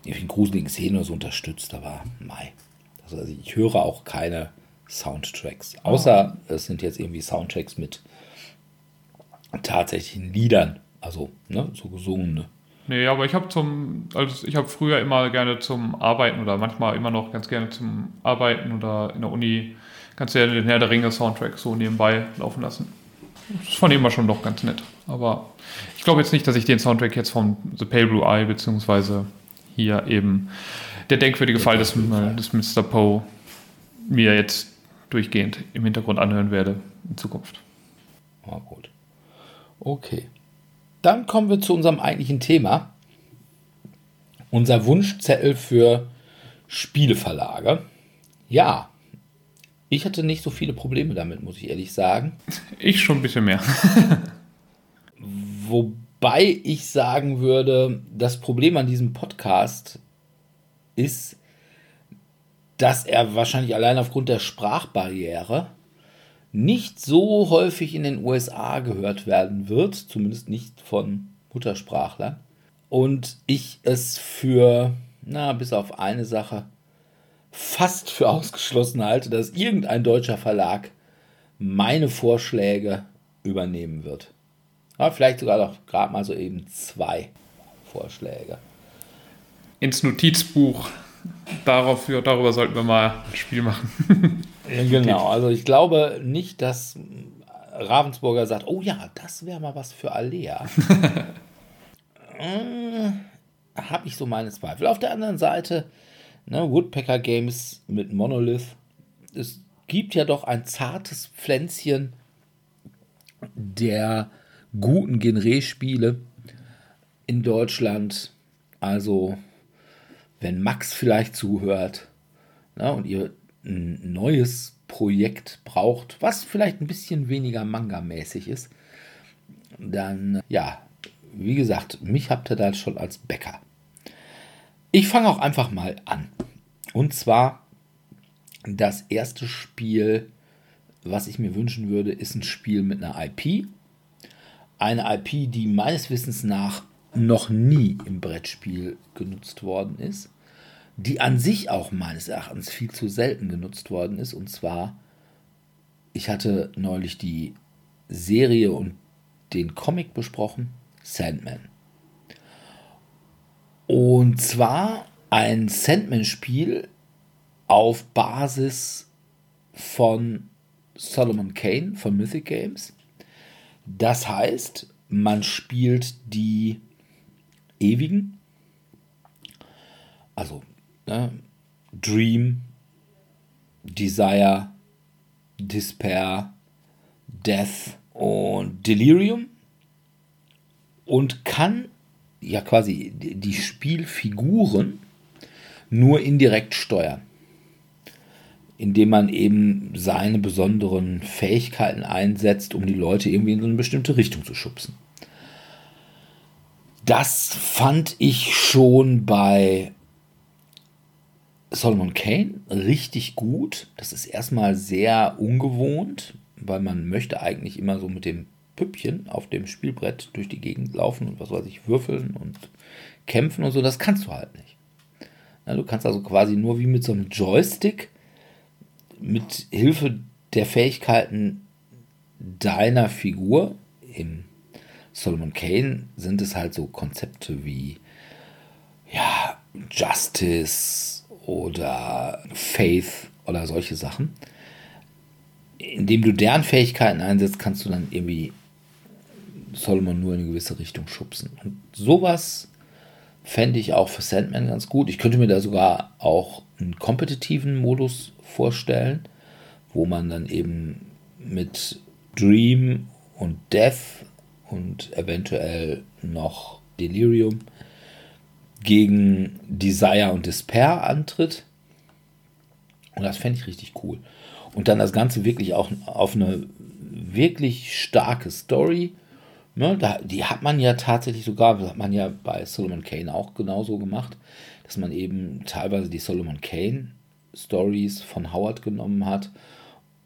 bei gruseligen Szenen so unterstützt, aber mei. Also ich höre auch keine Soundtracks. Außer oh. es sind jetzt irgendwie Soundtracks mit tatsächlichen Liedern, also ne, so gesungene. Nee, aber ich habe zum, also ich habe früher immer gerne zum Arbeiten oder manchmal immer noch ganz gerne zum Arbeiten oder in der Uni ganz gerne den Herr der Ringe Soundtrack so nebenbei laufen lassen. Das fand ich immer schon doch ganz nett. Aber ich glaube jetzt nicht, dass ich den Soundtrack jetzt von The Pale Blue Eye beziehungsweise hier eben der denkwürdige der Fall des, des Mr. Poe mir jetzt durchgehend im Hintergrund anhören werde in Zukunft. Ah, gut. Okay. Dann kommen wir zu unserem eigentlichen Thema. Unser Wunschzettel für Spieleverlage. Ja, ich hatte nicht so viele Probleme damit, muss ich ehrlich sagen. <laughs> Ich schon ein bisschen mehr. <laughs> Wobei ich sagen würde, das Problem an diesem Podcast ist, dass er wahrscheinlich allein aufgrund der Sprachbarriere nicht so häufig in den USA gehört werden wird, zumindest nicht von Muttersprachlern. Und ich es für, na, bis auf eine Sache, fast für ausgeschlossen halte, dass irgendein deutscher Verlag meine Vorschläge übernehmen wird. Ja, vielleicht sogar noch gerade mal so eben zwei Vorschläge. Ins Notizbuch darauf, darüber sollten wir mal ein Spiel machen. <laughs> genau, also ich glaube nicht, dass Ravensburger sagt, oh ja, das wäre mal was für Alea. <laughs> äh, Habe ich so meine Zweifel. Auf der anderen Seite, ne, Woodpecker Games mit Monolith, es gibt ja doch ein zartes Pflänzchen der guten Genre-Spiele in Deutschland. Also wenn Max vielleicht zuhört na, und ihr ein neues Projekt braucht, was vielleicht ein bisschen weniger Manga-mäßig ist, dann ja, wie gesagt, mich habt ihr da schon als Bäcker. Ich fange auch einfach mal an. Und zwar das erste Spiel, was ich mir wünschen würde, ist ein Spiel mit einer IP. Eine IP, die meines Wissens nach noch nie im Brettspiel genutzt worden ist, die an sich auch meines Erachtens viel zu selten genutzt worden ist. Und zwar, ich hatte neulich die Serie und den Comic besprochen, Sandman. Und zwar ein Sandman-Spiel auf Basis von Solomon Kane von Mythic Games. Das heißt, man spielt die Ewigen. Also ne? Dream, Desire, Despair, Death und Delirium und kann ja quasi die Spielfiguren nur indirekt steuern, indem man eben seine besonderen Fähigkeiten einsetzt, um die Leute irgendwie in so eine bestimmte Richtung zu schubsen. Das fand ich schon bei Solomon Kane richtig gut. Das ist erstmal sehr ungewohnt, weil man möchte eigentlich immer so mit dem Püppchen auf dem Spielbrett durch die Gegend laufen und was weiß ich, würfeln und kämpfen und so. Das kannst du halt nicht. Ja, du kannst also quasi nur wie mit so einem Joystick mit Hilfe der Fähigkeiten deiner Figur im Solomon Kane sind es halt so Konzepte wie ja, Justice oder Faith oder solche Sachen. Indem du deren Fähigkeiten einsetzt, kannst du dann irgendwie Solomon nur in eine gewisse Richtung schubsen. Und sowas fände ich auch für Sandman ganz gut. Ich könnte mir da sogar auch einen kompetitiven Modus vorstellen, wo man dann eben mit Dream und Death und eventuell noch Delirium gegen Desire und Despair antritt. Und das fände ich richtig cool. Und dann das Ganze wirklich auch auf eine wirklich starke Story Ne, da, die hat man ja tatsächlich sogar, das hat man ja bei Solomon Kane auch genauso gemacht, dass man eben teilweise die Solomon Kane Stories von Howard genommen hat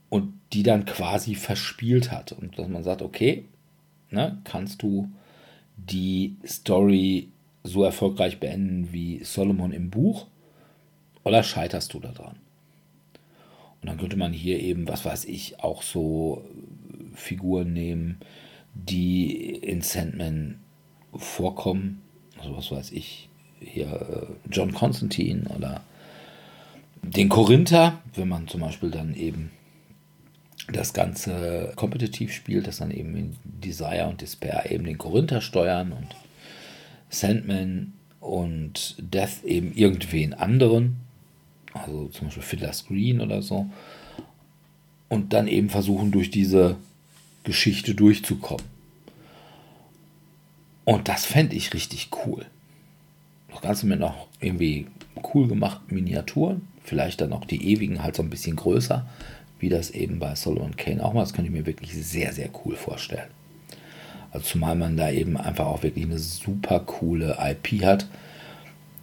und die dann quasi verspielt hat. Und dass man sagt, okay, ne, kannst du die Story so erfolgreich beenden wie Solomon im Buch oder scheiterst du daran? Und dann könnte man hier eben, was weiß ich, auch so Figuren nehmen, die in Sandman vorkommen. Also was weiß ich, hier äh, John Constantine oder den Korinther, wenn man zum Beispiel dann eben das Ganze kompetitiv spielt, dass dann eben in Desire und Despair eben den Korinther steuern und Sandman und Death eben irgendwen anderen, also zum Beispiel Fiddler Screen oder so, und dann eben versuchen durch diese Geschichte durchzukommen. Und das fände ich richtig cool. Das Ganze mit noch irgendwie cool gemachten Miniaturen. Vielleicht dann auch die ewigen halt so ein bisschen größer, wie das eben bei Solomon Kane auch mal. Das könnte ich mir wirklich sehr, sehr cool vorstellen. Also zumal man da eben einfach auch wirklich eine super coole IP hat,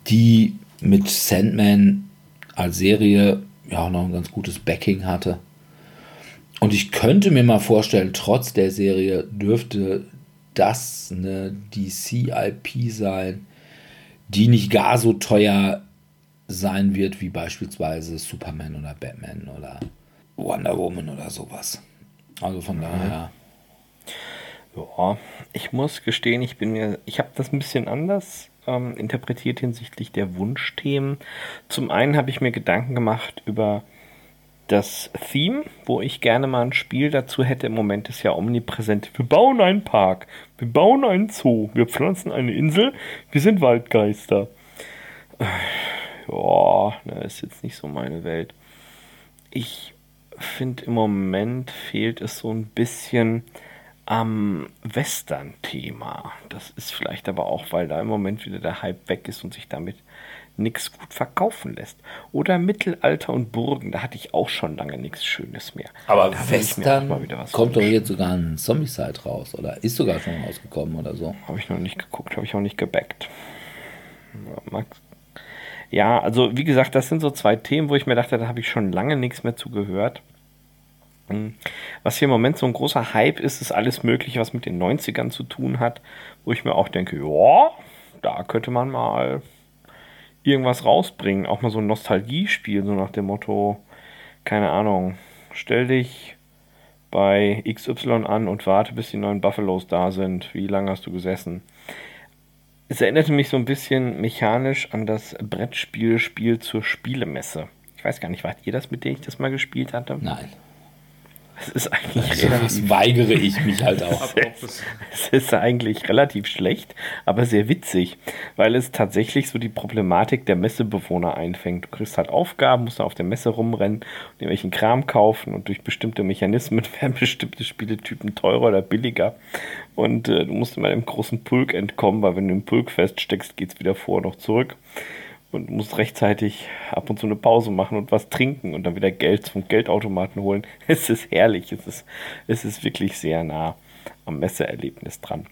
die mit Sandman als Serie ja auch noch ein ganz gutes Backing hatte. Und ich könnte mir mal vorstellen, trotz der Serie dürfte das eine DC-IP sein, die nicht gar so teuer sein wird wie beispielsweise Superman oder Batman oder Wonder Woman oder sowas. Also von daher. Ja, ich muss gestehen, ich bin mir, ich habe das ein bisschen anders ähm, interpretiert hinsichtlich der Wunschthemen. Zum einen habe ich mir Gedanken gemacht über das Theme, wo ich gerne mal ein Spiel dazu hätte, im Moment ist ja omnipräsent. Wir bauen einen Park, wir bauen einen Zoo, wir pflanzen eine Insel, wir sind Waldgeister. <sighs> Ja, das ist jetzt nicht so meine Welt. Ich finde im Moment fehlt es so ein bisschen am Western-Thema. Das ist vielleicht aber auch, weil da im Moment wieder der Hype weg ist und sich damit nichts gut verkaufen lässt. Oder Mittelalter und Burgen, da hatte ich auch schon lange nichts Schönes mehr. Aber da Western kommt doch jetzt sogar ein Zombie-Side raus oder ist sogar schon rausgekommen oder so. Habe ich noch nicht geguckt, habe ich auch nicht gebackt. Ja, also wie gesagt, das sind so zwei Themen, wo ich mir dachte, da habe ich schon lange nichts mehr zugehört. Hm. Was hier im Moment so ein großer Hype ist, ist alles Mögliche, was mit den 90ern zu tun hat, wo ich mir auch denke, ja, da könnte man mal irgendwas rausbringen. Auch mal so ein Nostalgiespiel, so nach dem Motto, keine Ahnung, stell dich bei XY an und warte, bis die neuen Buffalos da sind. Wie lange hast du gesessen? Es erinnerte mich so ein bisschen mechanisch an das Brettspielspiel zur Spielemesse. Ich weiß gar nicht, wart ihr das, mit dem ich das mal gespielt hatte? Nein. Es ist eigentlich also, relativ, weigere ich mich halt auch. es ist eigentlich relativ schlecht, aber sehr witzig, weil es tatsächlich so die Problematik der Messebewohner einfängt. Du kriegst halt Aufgaben, musst auf der Messe rumrennen und irgendwelchen Kram kaufen und durch bestimmte Mechanismen <laughs> werden bestimmte Spieletypen teurer oder billiger. Und äh, du musst immer dem großen Pulk entkommen, weil wenn du im Pulk feststeckst, geht es wieder vor und noch zurück und musst rechtzeitig ab und zu eine Pause machen und was trinken und dann wieder Geld vom Geldautomaten holen. <laughs> Es ist herrlich, es ist, es ist wirklich sehr nah am Messeerlebnis dran.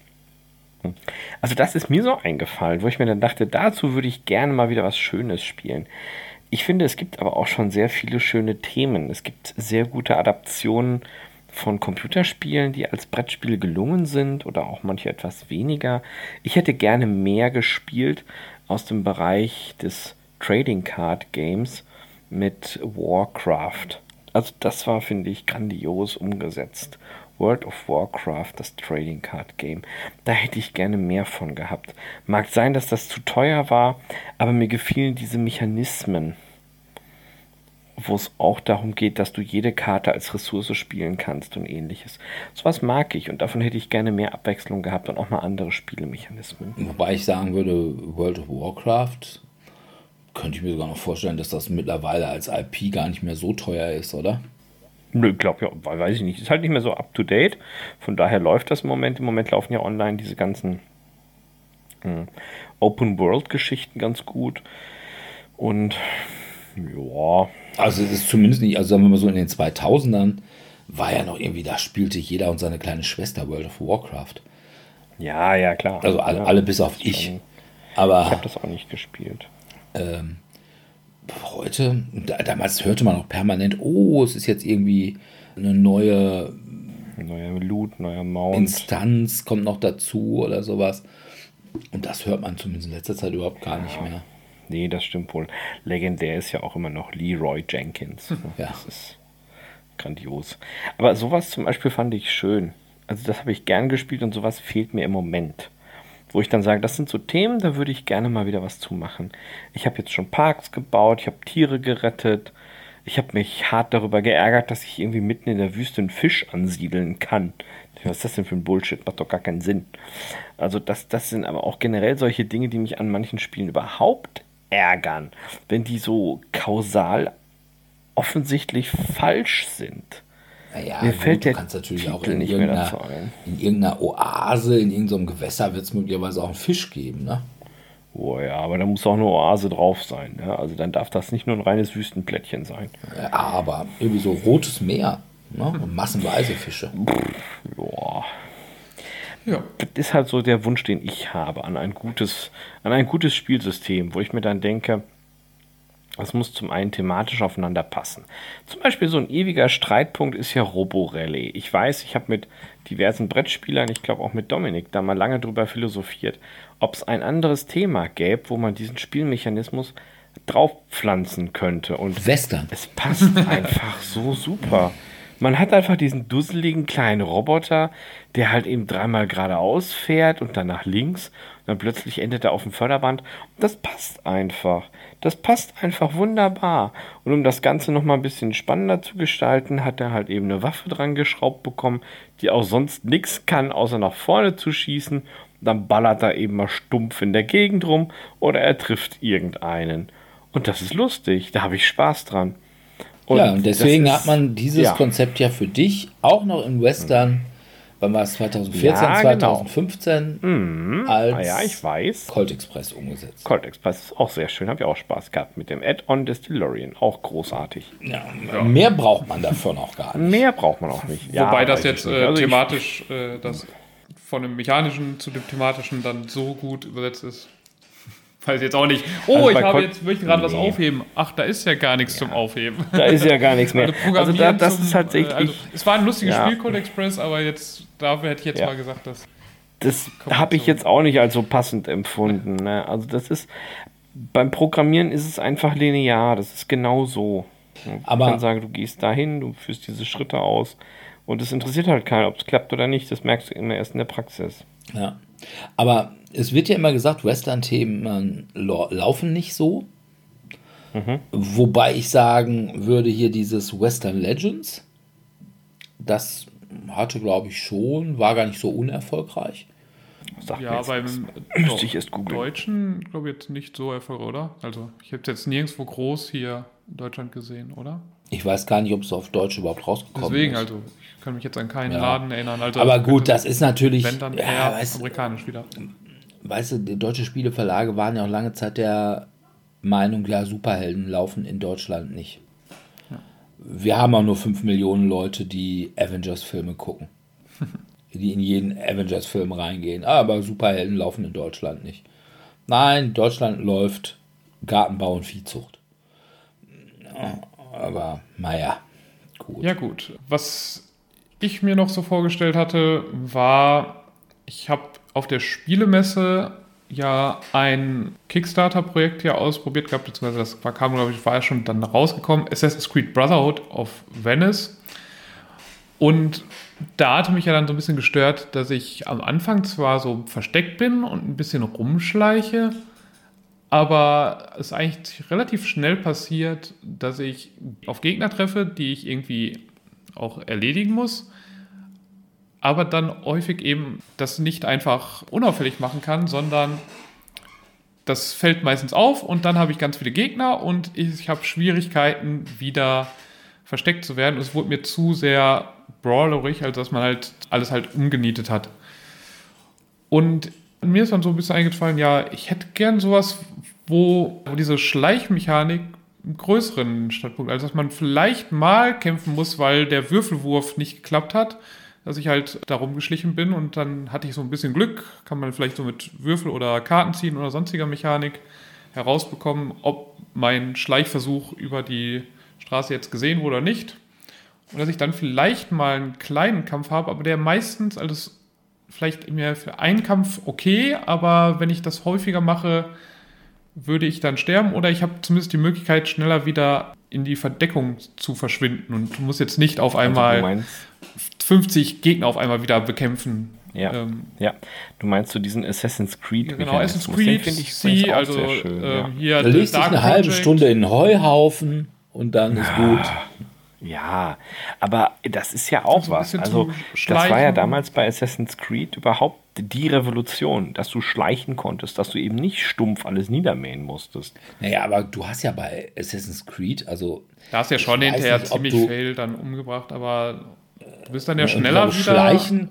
Hm. Also das ist mir so eingefallen, wo ich mir dann dachte, dazu würde ich gerne mal wieder was Schönes spielen. Ich finde, es gibt aber auch schon sehr viele schöne Themen. Es gibt sehr gute Adaptionen von Computerspielen, die als Brettspiel gelungen sind oder auch manche etwas weniger. Ich hätte gerne mehr gespielt aus dem Bereich des Trading Card Games mit Warcraft. Also das war, finde ich, grandios umgesetzt. World of Warcraft, das Trading Card Game. Da hätte ich gerne mehr von gehabt. Mag sein, dass das zu teuer war, aber mir gefielen diese Mechanismen, wo es auch darum geht, dass du jede Karte als Ressource spielen kannst und ähnliches. So was mag ich und davon hätte ich gerne mehr Abwechslung gehabt und auch mal andere Spielemechanismen. Wobei ich sagen würde, World of Warcraft könnte ich mir sogar noch vorstellen, dass das mittlerweile als IP gar nicht mehr so teuer ist, oder? Nö, ich glaube ja, weiß ich nicht. Ist halt nicht mehr so up to date. Von daher läuft das im Moment. Im Moment laufen ja online diese ganzen hm, Open World Geschichten ganz gut. Und ja. Also es ist zumindest nicht, also sagen wir mal so in den 2000ern war ja noch irgendwie, da spielte jeder und seine kleine Schwester World of Warcraft. Ja, ja, klar. Also alle, ja, alle bis auf ich. Aber ich habe das auch nicht gespielt. Ähm, heute, da, damals hörte man auch permanent, oh, es ist jetzt irgendwie eine neue neuer Loot, neuer Mount. Instanz kommt noch dazu oder sowas. Und das hört man zumindest in letzter Zeit überhaupt gar nicht mehr. Nee, das stimmt wohl. Legendär ist ja auch immer noch Leroy Jenkins. Ja. Das ist grandios. Aber sowas zum Beispiel fand ich schön. Also das habe ich gern gespielt und sowas fehlt mir im Moment wo ich dann sage, das sind so Themen, da würde ich gerne mal wieder was zu machen. Ich habe jetzt schon Parks gebaut, ich habe Tiere gerettet, ich habe mich hart darüber geärgert, dass ich irgendwie mitten in der Wüste einen Fisch ansiedeln kann. Was ist das denn für ein Bullshit? Macht doch gar keinen Sinn. Also das, das sind aber auch generell solche Dinge, die mich an manchen Spielen überhaupt ärgern, wenn die so kausal offensichtlich falsch sind. Naja, Mir fällt gut, der kannst natürlich Titel nicht mehr dazu ein. in irgendeiner Oase, in irgendeinem Gewässer wird es möglicherweise auch einen Fisch geben, ne? Oh ja, aber da muss auch eine Oase drauf sein. Ja? Also dann darf das nicht nur ein reines Wüstenplättchen sein. Ja, aber irgendwie so rotes Meer, ne? Und massenweise Fische. Boah. Ja. Das ist halt so der Wunsch, den ich habe an ein gutes, an ein gutes Spielsystem, wo ich mir dann denke, das muss zum einen thematisch aufeinander passen. Zum Beispiel so ein ewiger Streitpunkt ist ja Roborally. Ich weiß, ich habe mit diversen Brettspielern, ich glaube auch mit Dominik, da mal lange drüber philosophiert, ob es ein anderes Thema gäbe, wo man diesen Spielmechanismus draufpflanzen könnte. Und Western. es passt <laughs> einfach so super. Man hat einfach diesen dusseligen kleinen Roboter, der halt eben dreimal geradeaus fährt und dann nach links. Und dann plötzlich endet er auf dem Förderband. Und das passt einfach. Das passt einfach wunderbar. Und um das Ganze nochmal ein bisschen spannender zu gestalten, hat er halt eben eine Waffe dran geschraubt bekommen, die auch sonst nichts kann, außer nach vorne zu schießen. Und dann ballert er eben mal stumpf in der Gegend rum oder er trifft irgendeinen. Und das ist lustig. Da habe ich Spaß dran. Ja, und deswegen ist- hat man dieses ja. Konzept ja für dich auch noch in Western, wann war es 2014, Ja, genau. 2015, als Ah ja, ich weiß. Colt Express umgesetzt. Colt Express ist auch sehr schön, habe ich auch Spaß gehabt mit dem Add-on Distillery, auch großartig. Ja, Mehr braucht man davon auch gar nicht. Mehr braucht man auch nicht. Ja, Wobei das jetzt äh, Also ich- thematisch, äh, das von dem mechanischen zu dem thematischen dann so gut übersetzt ist. Weiß jetzt auch nicht. Oh, Also ich habe Kon- jetzt möchte gerade was Nee. aufheben. Ach, da ist ja gar nichts zum Aufheben. Da ist ja gar nichts mehr. <laughs> Also Also da, das zum, ist tatsächlich, äh, Also, es war ein lustiges Ja. Spiel, Code Express, aber jetzt dafür hätte ich jetzt Ja. mal gesagt, dass das habe ich so. jetzt auch nicht als so passend empfunden. Ne? Also das ist, beim Programmieren ist es einfach linear, das ist genau so. Du Aber- kannst sagen, du gehst dahin, du führst diese Schritte aus und es interessiert halt keinen, ob es klappt oder nicht, das merkst du immer erst in der Praxis. Ja. Aber es wird ja immer gesagt, Western-Themen lau- laufen nicht so. Wobei ich sagen würde, hier dieses Western Legends, das hatte, glaube ich, schon, war gar nicht so unerfolgreich. Sag ja, beim Müsste ich erst googeln. Deutschen, glaube ich, jetzt nicht so erfolgreich, oder? Also, ich habe es jetzt nirgendwo groß hier in Deutschland gesehen, oder? Ich weiß gar nicht, ob es auf Deutsch überhaupt rausgekommen Deswegen, ist. also, ich kann mich jetzt an keinen Ja. Laden erinnern. Also, Aber gut, das ist natürlich, Wenn dann ja, eher weißt, amerikanisch wieder. weißt du, deutsche Spieleverlage waren ja auch lange Zeit der Meinung, ja, Superhelden laufen in Deutschland nicht. Wir haben auch nur 5 Millionen Leute, die Avengers-Filme gucken. <laughs> die in jeden Avengers-Film reingehen. Ah, Aber Superhelden laufen in Deutschland nicht. Nein, in Deutschland läuft Gartenbau und Viehzucht. Aber, naja, gut. Ja, gut. Was ich mir noch so vorgestellt hatte, war, ich habe auf der Spielemesse ja ein Kickstarter-Projekt hier ausprobiert gehabt, beziehungsweise das war, kam, glaube ich, war ja schon dann rausgekommen, Assassin's Creed Brotherhood of Venice. Und da hatte mich ja dann so ein bisschen gestört, dass ich am Anfang zwar so versteckt bin und ein bisschen rumschleiche, aber es eigentlich relativ schnell passiert, dass ich auf Gegner treffe, die ich irgendwie auch erledigen muss, aber dann häufig eben das nicht einfach unauffällig machen kann, sondern das fällt meistens auf und dann habe ich ganz viele Gegner und ich habe Schwierigkeiten, wieder versteckt zu werden. Es wurde mir zu sehr brawlerig, als dass man halt alles halt umgenietet hat. Und mir ist dann so ein bisschen eingefallen, ja, ich hätte gern sowas, wo, diese Schleichmechanik größeren Standpunkt, also dass man vielleicht mal kämpfen muss, weil der Würfelwurf nicht geklappt hat, dass ich halt darum geschlichen bin und dann hatte ich so ein bisschen Glück, kann man vielleicht so mit Würfel oder Karten ziehen oder sonstiger Mechanik herausbekommen, ob mein Schleichversuch über die Straße jetzt gesehen wurde oder nicht. Und dass ich dann vielleicht mal einen kleinen Kampf habe, aber der meistens, also vielleicht mir für einen Kampf okay, aber wenn ich das häufiger mache, würde ich dann sterben oder ich habe zumindest die Möglichkeit, schneller wieder in die Verdeckung zu verschwinden und muss jetzt nicht auf also einmal also 50 Gegner auf einmal wieder bekämpfen. Ja, ähm, ja. Du meinst du diesen Assassin's Creed? Ja, genau, Assassin's Creed, finde ich C, also schön, ähm, ja. hier. Da legst dich eine halbe Stunde in den Heuhaufen und dann ist gut. Ja, aber das ist ja auch was. Also, das war ja damals bei Assassin's Creed überhaupt die Revolution, dass du schleichen konntest, dass du eben nicht stumpf alles niedermähen musstest. Naja, aber du hast ja bei Assassin's Creed, also. Da hast ja schon hinterher nicht, ziemlich viel dann umgebracht, aber du bist dann ja schneller wieder. Schleichen,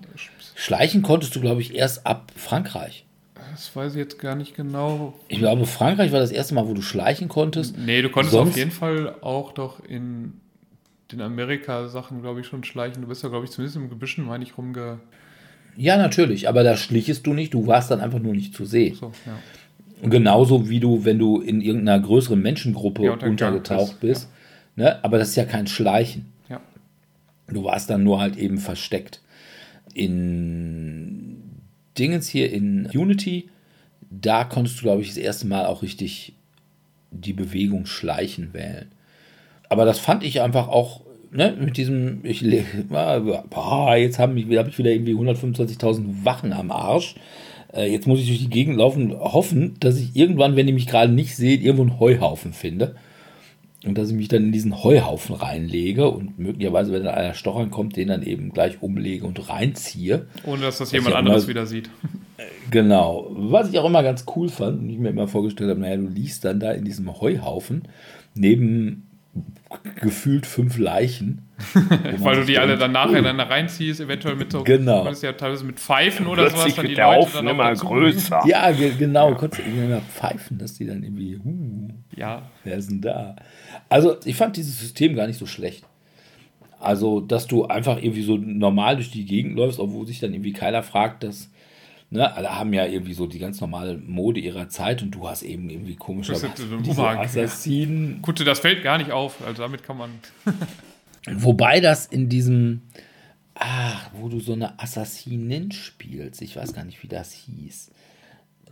schleichen konntest du, glaube ich, erst ab Frankreich. Das weiß ich jetzt gar nicht genau. Ich glaube, Frankreich war das erste Mal, wo du schleichen konntest. Nee, du konntest Sonst auf jeden Fall auch doch in den Amerika-Sachen, glaube ich, schon schleichen. Du bist ja, glaube ich, zumindest im Gebüschen, meine ich, rumge. Ja, natürlich, aber da schlichest du nicht, du warst dann einfach nur nicht zu sehen. So, ja. Genauso wie du, wenn du in irgendeiner größeren Menschengruppe ja, untergetaucht bist. Ja. Ne? Aber das ist ja kein Schleichen. Ja. Du warst dann nur halt eben versteckt. In Dingens hier in Unity, da konntest du, glaube ich, das erste Mal auch richtig die Bewegung Schleichen wählen aber das fand ich einfach auch ne, mit diesem, ich, boah, <laughs> jetzt habe ich, hab ich wieder irgendwie 125.000 Wachen am Arsch. Äh, jetzt muss ich durch die Gegend laufen und hoffen, dass ich irgendwann, wenn ihr mich gerade nicht seht, irgendwo einen Heuhaufen finde. Und dass ich mich dann in diesen Heuhaufen reinlege und möglicherweise, wenn dann einer stochern kommt, den dann eben gleich umlege und reinziehe. Ohne dass das jemand anderes immer, wieder sieht. <laughs> Genau. Was ich auch immer ganz cool fand und ich mir immer vorgestellt habe, naja, du liest dann da in diesem Heuhaufen neben gefühlt fünf Leichen. Weil du die alle dann nacheinander reinziehst, eventuell mit so, genau. ja teilweise mit Pfeifen oder Plötzlich sowas, dann die der Leute Haufen dann immer größer. Ja, genau, ja. konntest du immer pfeifen, dass die dann irgendwie, huh, ja. wer ist denn da? Also, ich fand dieses System gar nicht so schlecht. Also, dass du einfach irgendwie so normal durch die Gegend läufst, obwohl sich dann irgendwie keiner fragt, dass Ne, alle haben ja irgendwie so die ganz normale Mode ihrer Zeit und du hast eben irgendwie komische Assassinen. Ja. Gut, das fällt gar nicht auf, also damit kann man. <laughs> Wobei das in diesem, ach, wo du so eine Assassinin spielst, ich weiß gar nicht, wie das hieß.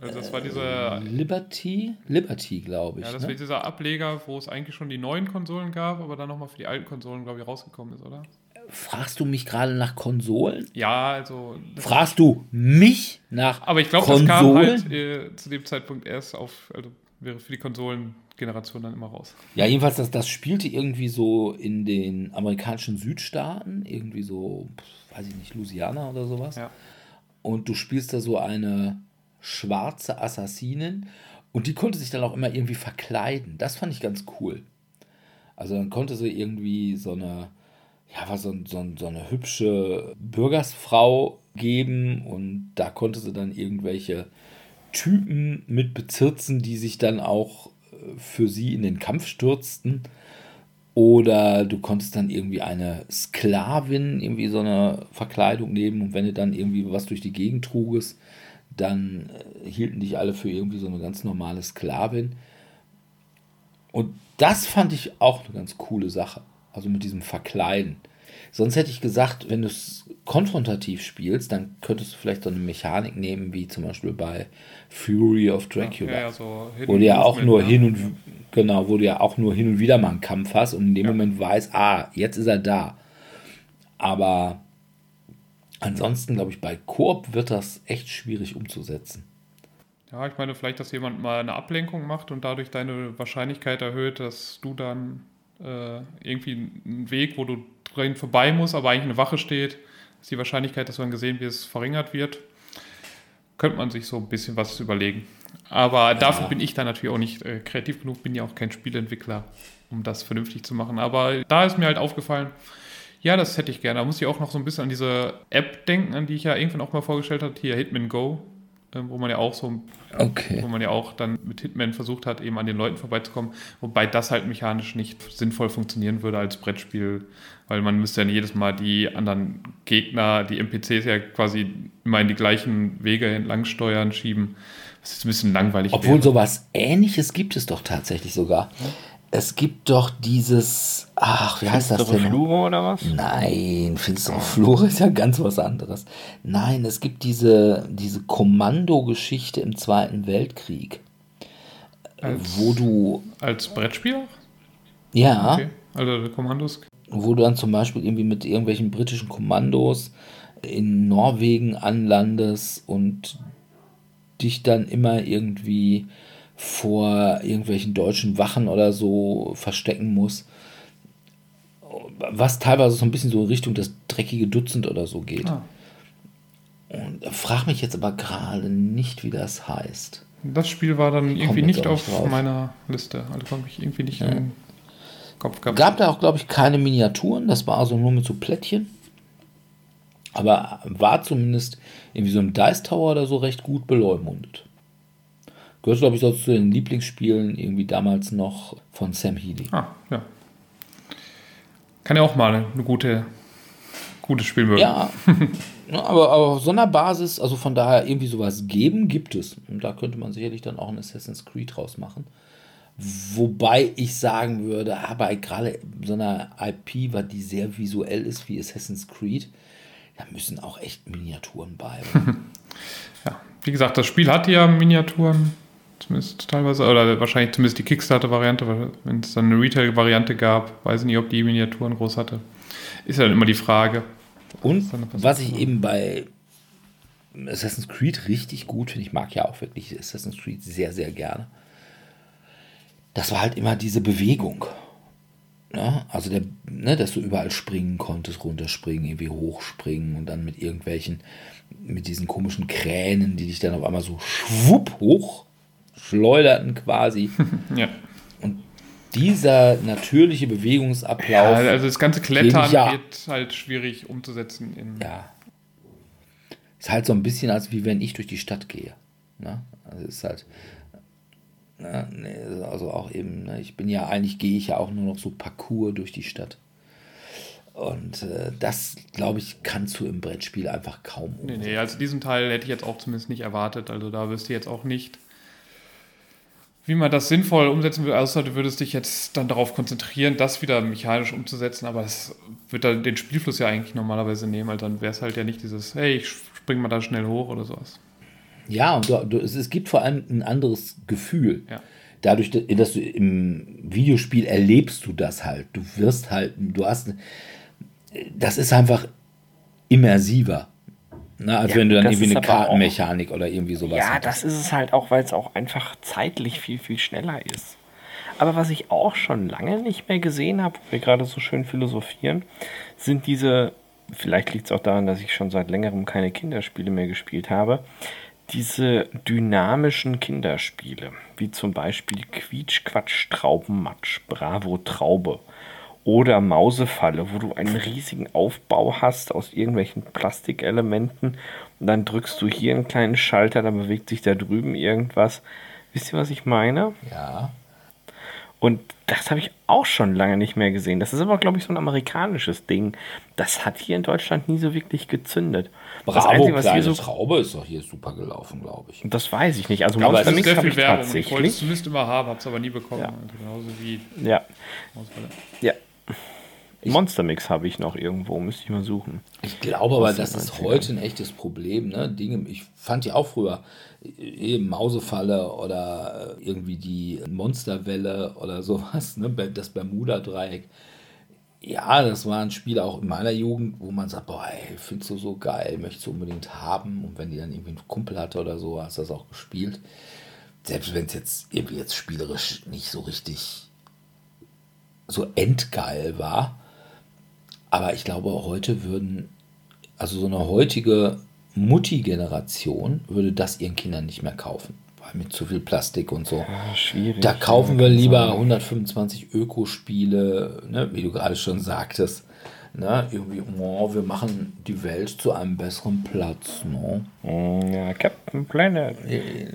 Also das war dieser Liberty, Liberty, glaube ich. Ja, das ne? war dieser Ableger, wo es eigentlich schon die neuen Konsolen gab, aber dann nochmal für die alten Konsolen, glaube ich, rausgekommen ist, oder? Fragst du mich gerade nach Konsolen? Ja, also. Fragst du mich nach Aber ich glaube, das kam halt äh, zu dem Zeitpunkt erst auf, also wäre für die Konsolengeneration dann immer raus. Ja, jedenfalls, das, das spielte irgendwie so in den amerikanischen Südstaaten, irgendwie so, weiß ich nicht, Louisiana oder sowas. Ja. Und du spielst da so eine schwarze Assassinin und die konnte sich dann auch immer irgendwie verkleiden. Das fand ich ganz cool. Also dann konnte sie irgendwie so eine ja, war so, so, so eine hübsche Bürgersfrau geben und da konnte sie dann irgendwelche Typen mit bezirzen, die sich dann auch äh, für sie in den Kampf stürzten. Oder du konntest dann irgendwie eine Sklavin, irgendwie so eine Verkleidung nehmen und wenn du dann irgendwie was durch die Gegend trugest, dann äh, hielten dich alle für irgendwie so eine ganz normale Sklavin. Und das fand ich auch eine ganz coole Sache. Also mit diesem Verkleiden. sonst hätte ich gesagt, wenn du es konfrontativ spielst, dann könntest du vielleicht so eine Mechanik nehmen, wie zum Beispiel bei Fury of Dracula. Ja, ja, so wo du ja auch nur hin und genau, wo du ja auch nur hin und wieder mal einen Kampf hast und in dem ja. Moment weißt, ah, jetzt ist er da. Aber ansonsten, glaube ich, bei Koop wird das echt schwierig umzusetzen. Ja, ich meine, vielleicht, dass jemand mal eine Ablenkung macht und dadurch deine Wahrscheinlichkeit erhöht, dass du dann äh, irgendwie einen Weg, wo du drin vorbei musst, aber eigentlich eine Wache steht, ist die Wahrscheinlichkeit, dass man gesehen wird, verringert wird. Könnte man sich so ein bisschen was überlegen. Aber ja. dafür bin ich dann natürlich auch nicht äh, kreativ genug, bin ja auch kein Spieleentwickler, um das vernünftig zu machen. Aber da ist mir halt aufgefallen, ja, das hätte ich gerne. Da muss ich auch noch so ein bisschen an diese App denken, an die ich ja irgendwann auch mal vorgestellt habe, hier Hitman Go. Ähm, wo man ja auch so, okay. wo man ja auch dann mit Hitman versucht hat, eben an den Leuten vorbeizukommen, wobei das halt mechanisch nicht sinnvoll funktionieren würde als Brettspiel, weil man müsste ja jedes Mal die anderen Gegner, die NPCs ja quasi immer in die gleichen Wege entlang steuern, schieben. Das ist ein bisschen langweilig. Obwohl wäre. sowas ähnliches gibt es doch tatsächlich sogar. Es gibt doch dieses, ach, wie heißt das denn? Flure oder was? Nein, finstere Flure ist ja ganz was anderes. Nein, es gibt diese, diese Kommandogeschichte im Zweiten Weltkrieg. Als, wo du. Als Brettspiel? Ja. Okay. Also Kommandos. Wo du dann zum Beispiel irgendwie mit irgendwelchen britischen Kommandos in Norwegen anlandest und dich dann immer irgendwie vor irgendwelchen deutschen Wachen oder so verstecken muss. Was teilweise so ein bisschen so in Richtung das dreckige Dutzend oder so geht. Ah. Und frag mich jetzt aber gerade nicht, wie das heißt. Das Spiel war dann irgendwie nicht auf drauf. meiner Liste. Also habe ich irgendwie nicht ja. im Kopf gehabt. Gab da auch, glaube ich, keine Miniaturen. Das war also nur mit so Plättchen. Aber war zumindest irgendwie so im Dice Tower oder so recht gut beleumundet. Gehört, glaube ich, so zu den Lieblingsspielen irgendwie damals noch von Sam Healy. Ah, ja. Kann ja auch mal eine gute, gutes Spiel werden. <laughs> Ja, aber, aber auf so einer Basis, also von daher irgendwie sowas geben, gibt es. Und da könnte man sicherlich dann auch ein Assassin's Creed draus machen. Wobei ich sagen würde, aber gerade so einer IP, weil die sehr visuell ist wie Assassin's Creed, da müssen auch echt Miniaturen bei. <laughs> ja, wie gesagt, das Spiel hat ja Miniaturen. Zumindest teilweise, oder wahrscheinlich zumindest die Kickstarter-Variante, wenn es dann eine Retail-Variante gab, weiß ich nicht, ob die Miniaturen groß hatte. Ist ja dann immer die Frage. Und was ich eben bei Assassin's Creed richtig gut finde, ich mag ja auch wirklich Assassin's Creed sehr, sehr gerne. Das war halt immer diese Bewegung. Ne? Also, der, ne, dass du überall springen konntest, runterspringen, irgendwie hochspringen und dann mit irgendwelchen, mit diesen komischen Kränen, die dich dann auf einmal so schwupp hoch schleuderten quasi. <laughs> ja. Und dieser natürliche Bewegungsablauf. Ja, also das ganze Klettern ja, wird halt schwierig umzusetzen. In ja. Ist halt so ein bisschen, als wie wenn ich durch die Stadt gehe. Ne? Also ist halt. Ne, also auch eben, ne, ich bin ja, eigentlich gehe ich ja auch nur noch so Parcours durch die Stadt. Und äh, das, glaube ich, kannst du im Brettspiel einfach kaum umsetzen. Nee, nee, also diesen Teil hätte ich jetzt auch zumindest nicht erwartet. Also da wirst du jetzt auch nicht wie man das sinnvoll umsetzen würde, außer du würdest dich jetzt dann darauf konzentrieren, das wieder mechanisch umzusetzen, aber das wird dann den Spielfluss ja eigentlich normalerweise nehmen, also dann wäre es halt ja nicht dieses, hey, ich spring mal da schnell hoch oder sowas. Ja, und du, du, es, es, gibt vor allem ein anderes Gefühl. Ja. Dadurch, dass du im Videospiel erlebst du das halt. Du wirst halt, du hast, das ist einfach immersiver. Na, als ja, wenn du dann irgendwie eine Kartenmechanik auch, oder irgendwie sowas Ja, hast. das ist es halt auch, weil es auch einfach zeitlich viel, viel schneller ist. Aber was ich auch schon lange nicht mehr gesehen habe, wo wir gerade so schön philosophieren, sind diese, vielleicht liegt es auch daran, dass ich schon seit längerem keine Kinderspiele mehr gespielt habe, diese dynamischen Kinderspiele, wie zum Beispiel Quietsch, Quatsch, Traubenmatsch, Bravo, Traube oder Mausefalle, wo du einen riesigen Aufbau hast aus irgendwelchen Plastikelementen und dann drückst du hier einen kleinen Schalter, dann bewegt sich da drüben irgendwas. Wisst ihr, was ich meine? Ja. Und das habe ich auch schon lange nicht mehr gesehen. Das ist aber, glaube ich, so ein amerikanisches Ding. Das hat hier in Deutschland nie so wirklich gezündet. Bravo, das Einzige, was hier so Traube ist doch hier super gelaufen, glaube ich. Das weiß ich nicht. Also aber es ist sehr viel Werbung. Ich wollte es zumindest immer haben, habe es aber nie bekommen. Ja. Also genauso wie ja. Ja. Monster Mix habe ich noch irgendwo, müsste ich mal suchen. Ich glaube aber, das ist heute ein echtes Problem. Ne? Dinge, ich fand ja auch früher eben Mausefalle oder irgendwie die Monsterwelle oder <laughs> sowas, ne? das Bermuda-Dreieck. Ja, das waren Spiele auch in meiner Jugend, wo man sagt, boah, ey, findest du so geil, möchtest du unbedingt haben. Und wenn die dann irgendwie einen Kumpel hatte oder so, hast du das auch gespielt. Selbst wenn es jetzt irgendwie jetzt spielerisch nicht so richtig so endgeil war. Aber ich glaube, heute würden, also so eine heutige Mutti-Generation würde das ihren Kindern nicht mehr kaufen. Weil mit zu viel Plastik und so. Ja, schwierig. Da kaufen wir lieber 125 Ökospiele, ne, wie du gerade schon sagtest. Ne, irgendwie, oh, wir machen die Welt zu einem besseren Platz. Ne? Mm, ja, Captain Planet.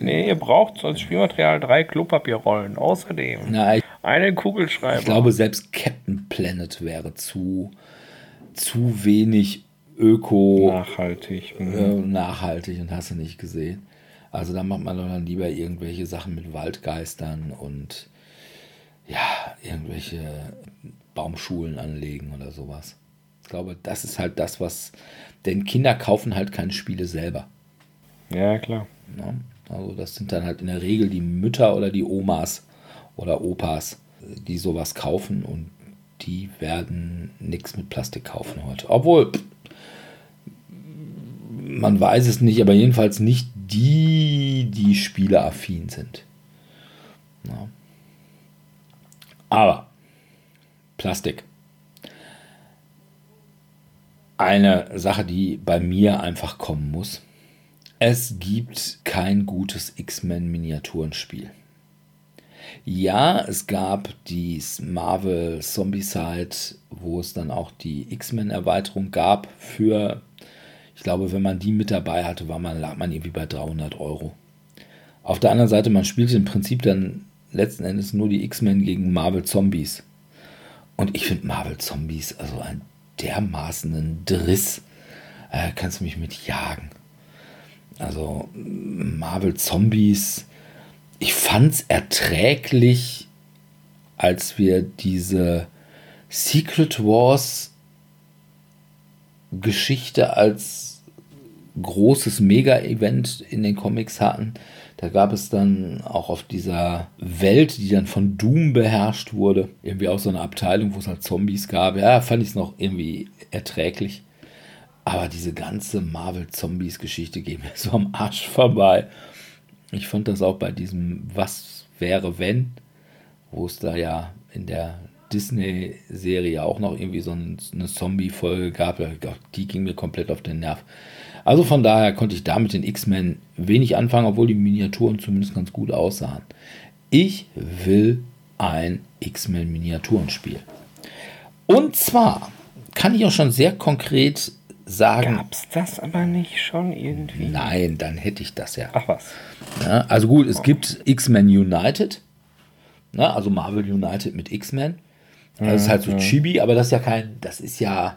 Nee, ihr braucht als Spielmaterial drei Klopapierrollen. Außerdem Na, ich, einen Kugelschreiber. ich glaube, selbst Captain Planet wäre zu, zu wenig öko nachhaltig. Mhm. äh, nachhaltig und hast du nicht gesehen. Also da macht man doch dann lieber irgendwelche Sachen mit Waldgeistern und ja, irgendwelche Baumschulen anlegen oder sowas. Ich glaube, das ist halt das, was. Denn Kinder kaufen halt keine Spiele selber. Ja, klar. Ne? Also das sind dann halt in der Regel die Mütter oder die Omas oder Opas, die sowas kaufen und die werden nichts mit Plastik kaufen heute. Obwohl, man weiß es nicht, aber jedenfalls nicht die, die spieleaffin sind. Ja. Aber Plastik. Eine Sache, die bei mir einfach kommen muss. Es gibt kein gutes X-Men-Miniaturenspiel. Ja, es gab die Marvel Zombicide, wo es dann auch die X-Men-Erweiterung gab für, ich glaube, wenn man die mit dabei hatte, war man, lag man irgendwie bei 300 Euro. Auf der anderen Seite, man spielte im Prinzip dann letzten Endes nur die X-Men gegen Marvel Zombies. Und ich finde Marvel Zombies also einen dermaßenen Driss. Äh, kannst du mich mit jagen. Also Marvel Zombies, ich fand es erträglich, als wir diese Secret Wars Geschichte als großes Mega-Event in den Comics hatten. Da gab es dann auch auf dieser Welt, die dann von Doom beherrscht wurde, irgendwie auch so eine Abteilung, wo es halt Zombies gab. Ja, fand ich es noch irgendwie erträglich. Aber diese ganze Marvel-Zombies-Geschichte geht mir <laughs> so am Arsch vorbei. Ich fand das auch bei diesem Was wäre wenn, wo es da ja in der Disney-Serie auch noch irgendwie so eine Zombie-Folge gab. Die ging mir komplett auf den Nerv. Also von daher konnte ich da mit den X-Men wenig anfangen, obwohl die Miniaturen zumindest ganz gut aussahen. Ich will ein X-Men-Miniaturenspiel. Und zwar kann ich auch schon sehr konkret sagen. Gab's das aber nicht schon irgendwie? Nein, dann hätte ich das ja. Ach was. Ja, also gut, es gibt X-Men United, ne, also Marvel United mit X-Men. Das ist halt so Chibi, aber das ist ja kein, das ist ja,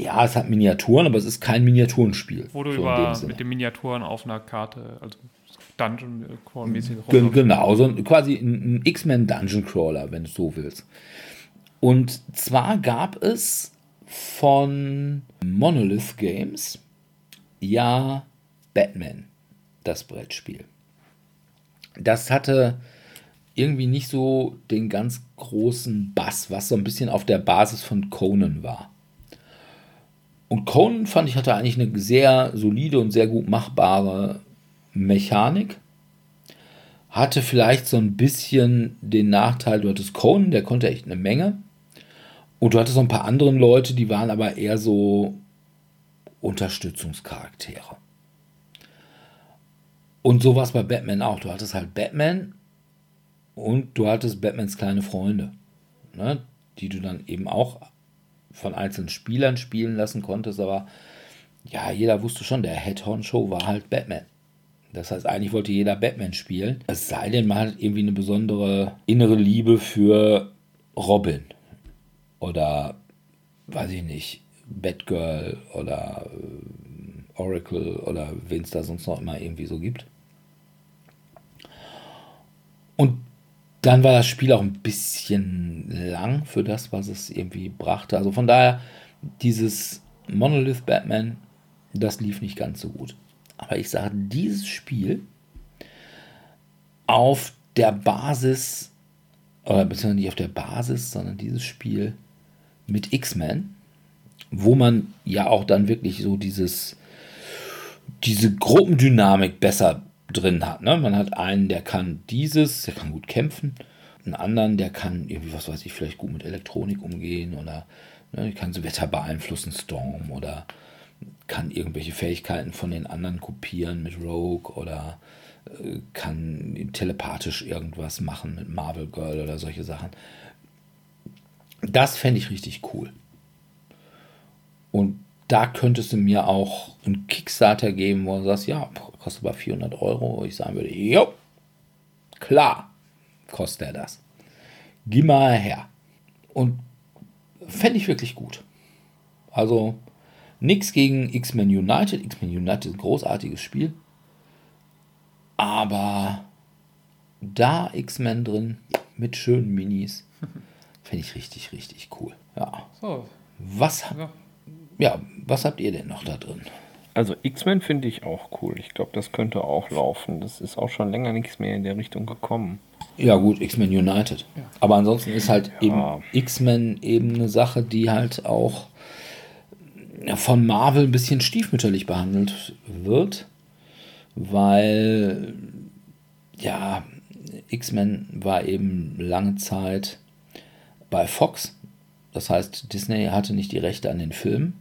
ja, es hat Miniaturen, aber es ist kein Miniaturenspiel. Wo du so über mit den Miniaturen auf einer Karte, also Dungeon Crawl mäßig Gen- Genau, so ein- quasi ein, ein X-Men Dungeon Crawler, wenn du so willst. Und zwar gab es von Monolith Games ja Batman, das Brettspiel. Das hatte irgendwie nicht so den ganz großen Bass, was so ein bisschen auf der Basis von Conan war. Und Conan fand ich hatte eigentlich eine sehr solide und sehr gut machbare Mechanik. Hatte vielleicht so ein bisschen den Nachteil, du hattest Conan, der konnte echt eine Menge. Und du hattest so ein paar andere Leute, die waren aber eher so Unterstützungscharaktere. Und so war es bei Batman auch. Du hattest halt Batman und du hattest Batmans kleine Freunde, ne, die du dann eben auch von einzelnen Spielern spielen lassen konntest. Aber ja, jeder wusste schon, der Head-Honcho war halt Batman. Das heißt, eigentlich wollte jeder Batman spielen. Es sei denn, man hat irgendwie eine besondere innere Liebe für Robin. Oder, weiß ich nicht, Batgirl oder äh, Oracle oder wen es da sonst noch immer irgendwie so gibt. Und dann war das Spiel auch ein bisschen lang für das, was es irgendwie brachte. Also von daher, dieses Monolith Batman, das lief nicht ganz so gut. Aber ich sage, dieses Spiel auf der Basis, oder beziehungsweise nicht auf der Basis, sondern dieses Spiel mit X-Men, wo man ja auch dann wirklich so dieses, diese Gruppendynamik besser drin hat. Ne? Man hat einen, der kann dieses, der kann gut kämpfen, einen anderen, der kann irgendwie, was weiß ich, vielleicht gut mit Elektronik umgehen oder ne, kann so Wetter beeinflussen, Storm oder kann irgendwelche Fähigkeiten von den anderen kopieren mit Rogue oder äh, kann telepathisch irgendwas machen mit Marvel Girl oder solche Sachen. Das fände ich richtig cool. Und da könntest du mir auch einen Kickstarter geben, wo du sagst, ja, kostet aber 400 Euro. Wo ich sagen würde, jo, klar, kostet er das. Geh mal her. Und fände ich wirklich gut. Also nichts gegen X-Men United. X-Men United ist ein großartiges Spiel. Aber da X-Men drin mit schönen Minis, <laughs> finde ich richtig, richtig cool. Ja. So. Was, ja. Ja, was habt ihr denn noch da drin? Also X-Men finde ich auch cool. Ich glaube, das könnte auch laufen. Das ist auch schon länger nichts mehr in der Richtung gekommen. Ja gut, X-Men United. Ja. Aber ansonsten ist halt ja. eben X-Men eben eine Sache, die halt auch von Marvel ein bisschen stiefmütterlich behandelt wird, weil ja, X-Men war eben lange Zeit bei Fox. Das heißt, Disney hatte nicht die Rechte an den Filmen.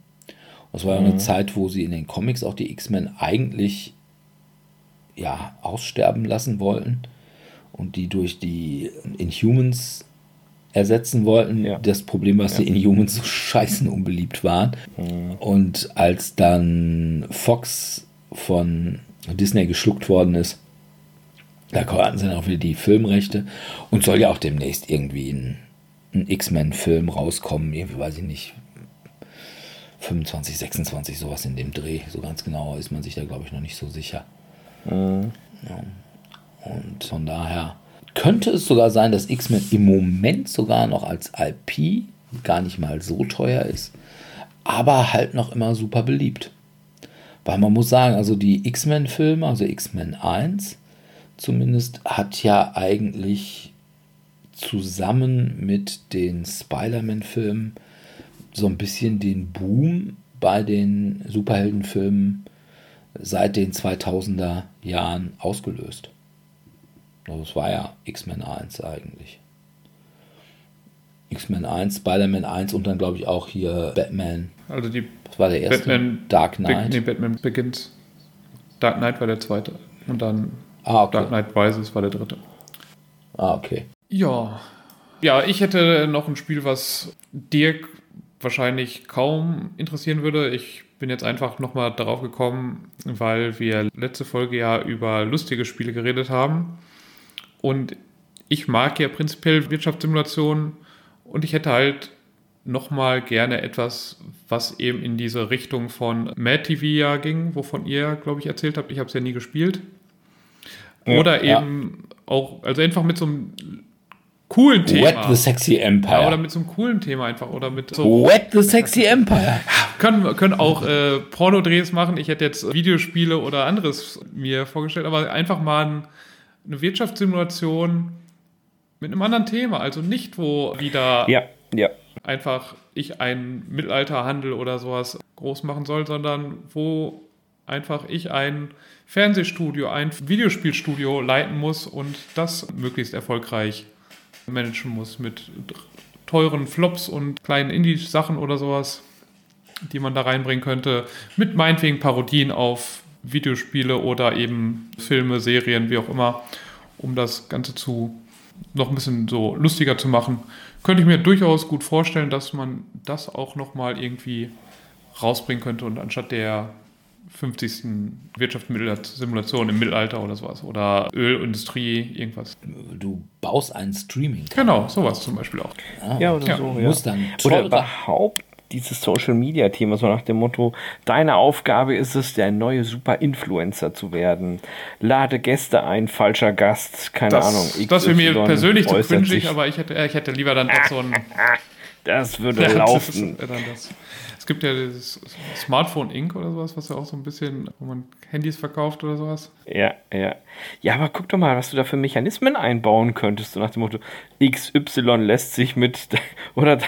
Das war ja mhm. eine Zeit, wo sie in den Comics auch die X-Men eigentlich ja, aussterben lassen wollten und die durch die Inhumans ersetzen wollten. Ja. Das Problem war, dass ja. die Inhumans so scheißen unbeliebt waren. Mhm. Und als dann Fox von Disney geschluckt worden ist, da hatten sie dann auch wieder die Filmrechte und soll ja auch demnächst irgendwie ein, ein X-Men-Film rauskommen. Irgendwie weiß ich nicht. 25, 26, sowas in dem Dreh. So ganz genau ist man sich da, glaube ich, noch nicht so sicher. Mhm. Ja. Und von daher könnte es sogar sein, dass X-Men im Moment sogar noch als IP gar nicht mal so teuer ist, aber halt noch immer super beliebt. Weil man muss sagen, also die X-Men-Filme, also X-Men 1, zumindest hat ja eigentlich zusammen mit den Spider-Man-Filmen so ein bisschen den Boom bei den Superheldenfilmen seit den 2000er Jahren ausgelöst. Also es war ja X-Men 1 eigentlich. X-Men 1, Spider-Man 1 und dann glaube ich auch hier Batman. Also die das war der erste Batman, Dark Knight. Nee, Batman Begins. Dark Knight war der zweite. Und dann ah, okay. Dark Knight Rises war der dritte. Ah, okay. Ja. Ja, ich hätte noch ein Spiel, was Dirk wahrscheinlich kaum interessieren würde. Ich bin jetzt einfach nochmal darauf gekommen, weil wir letzte Folge ja über lustige Spiele geredet haben. Und ich mag ja prinzipiell Wirtschaftssimulationen und ich hätte halt nochmal gerne etwas, was eben in diese Richtung von Mad TV ja ging, wovon ihr, glaube ich, erzählt habt. Ich habe es ja nie gespielt. Oder ja, eben ja. auch, also einfach mit so einem coolen Thema. Wet the Sexy Empire. Ja, oder mit so einem coolen Thema einfach. Oder mit so Wet the Sexy Empire. Können, können auch äh, Pornodrehs machen. Ich hätte jetzt Videospiele oder anderes mir vorgestellt, aber einfach mal ein, eine Wirtschaftssimulation mit einem anderen Thema. Also nicht, wo wieder ja, ja. einfach ich einen Mittelalterhandel oder sowas groß machen soll, sondern wo einfach ich ein Fernsehstudio, ein Videospielstudio leiten muss und das möglichst erfolgreich managen muss mit teuren Flops und kleinen Indie-Sachen oder sowas, die man da reinbringen könnte, mit meinetwegen Parodien auf Videospiele oder eben Filme, Serien, wie auch immer, um das Ganze zu noch ein bisschen so lustiger zu machen. Könnte ich mir durchaus gut vorstellen, dass man das auch nochmal irgendwie rausbringen könnte und anstatt der 50. Wirtschaftssimulation im Mittelalter oder sowas. Oder Ölindustrie, irgendwas. Du baust einen streaming Genau, sowas zum Beispiel auch. Ah, ja, oder ja. so. Ja. Muss dann oder überhaupt dieses Social Media Thema, so nach dem Motto, deine Aufgabe ist es, der neue Super Influencer zu werden. Lade Gäste ein, falscher Gast, keine das, Ahnung. XY das wäre mir persönlich zu cringig, aber ich hätte, ich hätte lieber dann doch so ein. <laughs> Das würde <laughs> ja, laufen. Das, das, es gibt ja das Smartphone Inc. oder sowas, was ja auch so ein bisschen, wo man Handys verkauft oder sowas. Ja, ja. Ja, aber guck doch mal, was du da für Mechanismen einbauen könntest, so nach dem Motto, XY lässt sich mit, <laughs> oder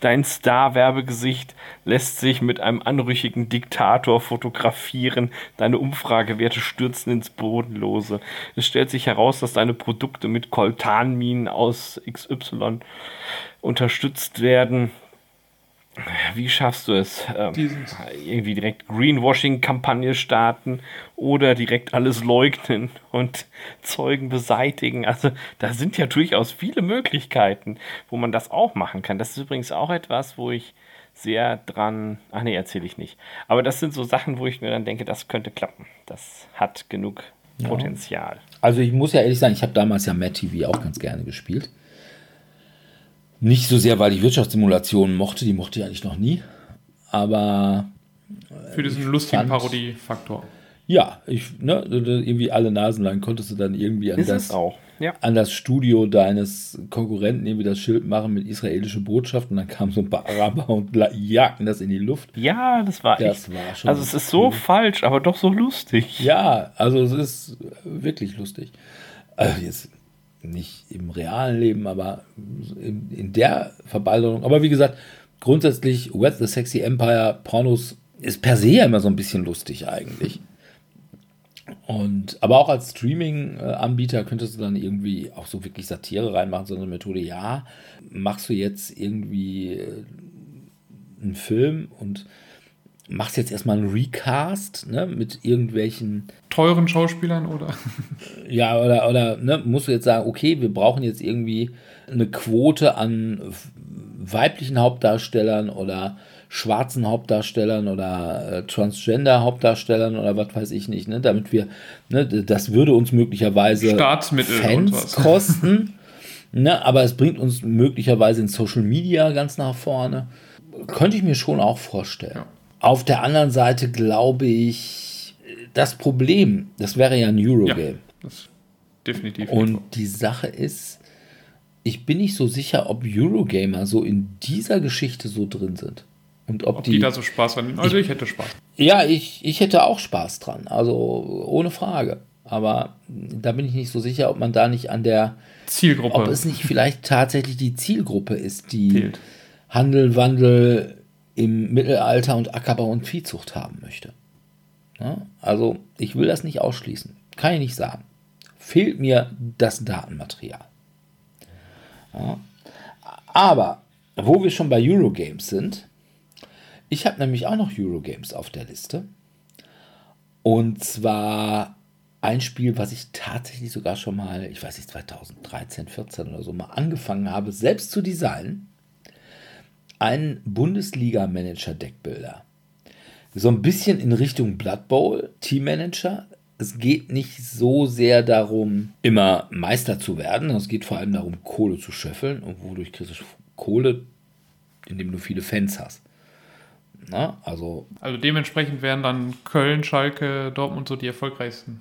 dein Star-Werbegesicht lässt sich mit einem anrüchigen Diktator fotografieren, deine Umfragewerte stürzen ins Bodenlose. Es stellt sich heraus, dass deine Produkte mit Koltanminen aus XY unterstützt werden. Wie schaffst du es? Ähm, irgendwie direkt Greenwashing-Kampagne starten oder direkt alles leugnen und Zeugen beseitigen. Also da sind ja durchaus viele Möglichkeiten, wo man das auch machen kann. Das ist übrigens auch etwas, wo ich sehr dran. Ach nee, erzähle ich nicht. Aber das sind so Sachen, wo ich mir dann denke, das könnte klappen. Das hat genug ja. Potenzial. Also ich muss ja ehrlich sagen, ich habe damals ja Matt TV auch ganz gerne gespielt. Nicht so sehr, weil ich Wirtschaftssimulationen mochte, die mochte ich eigentlich noch nie. Aber. Für diesen lustigen Parodiefaktor. Ja, ich, ne, irgendwie alle Nasen lang konntest du dann irgendwie an das, ja. an das Studio deines Konkurrenten irgendwie das Schild machen mit israelische Botschaft und dann kamen so ein paar Araber <laughs> und jagten das in die Luft. Ja, das war das echt. War schon also es ist so falsch, aber doch so lustig. Ja, also es ist wirklich lustig. Also jetzt nicht im realen Leben, aber in, in der Verbalderung. Aber wie gesagt, grundsätzlich Wet the Sexy Empire, Pornos ist per se ja immer so ein bisschen lustig eigentlich. Und, aber auch als Streaming-Anbieter könntest du dann irgendwie auch so wirklich Satire reinmachen, so eine Methode, ja, machst du jetzt irgendwie äh, einen Film und machst jetzt erstmal einen Recast ne, mit irgendwelchen teuren Schauspielern oder? Ja oder oder ne, musst du jetzt sagen okay wir brauchen jetzt irgendwie eine Quote an weiblichen Hauptdarstellern oder schwarzen Hauptdarstellern oder äh, Transgender Hauptdarstellern oder was weiß ich nicht ne damit wir ne, das würde uns möglicherweise Fans kosten <laughs> ne, aber es bringt uns möglicherweise in Social Media ganz nach vorne. Könnte ich mir schon auch vorstellen. Ja. Auf der anderen Seite glaube ich, das Problem, das wäre ja ein Eurogame. Ja, definitiv. Und die Sache ist, ich bin nicht so sicher, ob Eurogamer so in dieser Geschichte so drin sind. Und ob, ob die, die, da so Spaß dran Also ich, ich hätte Spaß. Ja, ich, ich hätte auch Spaß dran. Also ohne Frage. Aber da bin ich nicht so sicher, ob man da nicht an der Zielgruppe. Ob es nicht vielleicht tatsächlich die Zielgruppe ist, die Fehlt. Handel, Wandel, im Mittelalter und Ackerbau und Viehzucht haben möchte. Ja, also ich will das nicht ausschließen. Kann ich nicht sagen. Fehlt mir das Datenmaterial. Ja. Aber wo wir schon bei Eurogames sind, ich habe nämlich auch noch Eurogames auf der Liste. Und zwar ein Spiel, was ich tatsächlich sogar schon mal, ich weiß nicht, 2013, 14 oder so mal angefangen habe, selbst zu designen einen Bundesliga-Manager-Deckbilder. So ein bisschen in Richtung Blood Bowl, Teammanager. Es geht nicht so sehr darum, immer Meister zu werden. Es geht vor allem darum, Kohle zu schöffeln. Und wodurch kriegst du Kohle, indem du viele Fans hast. Na, also, also dementsprechend wären dann Köln, Schalke, Dortmund so die erfolgreichsten.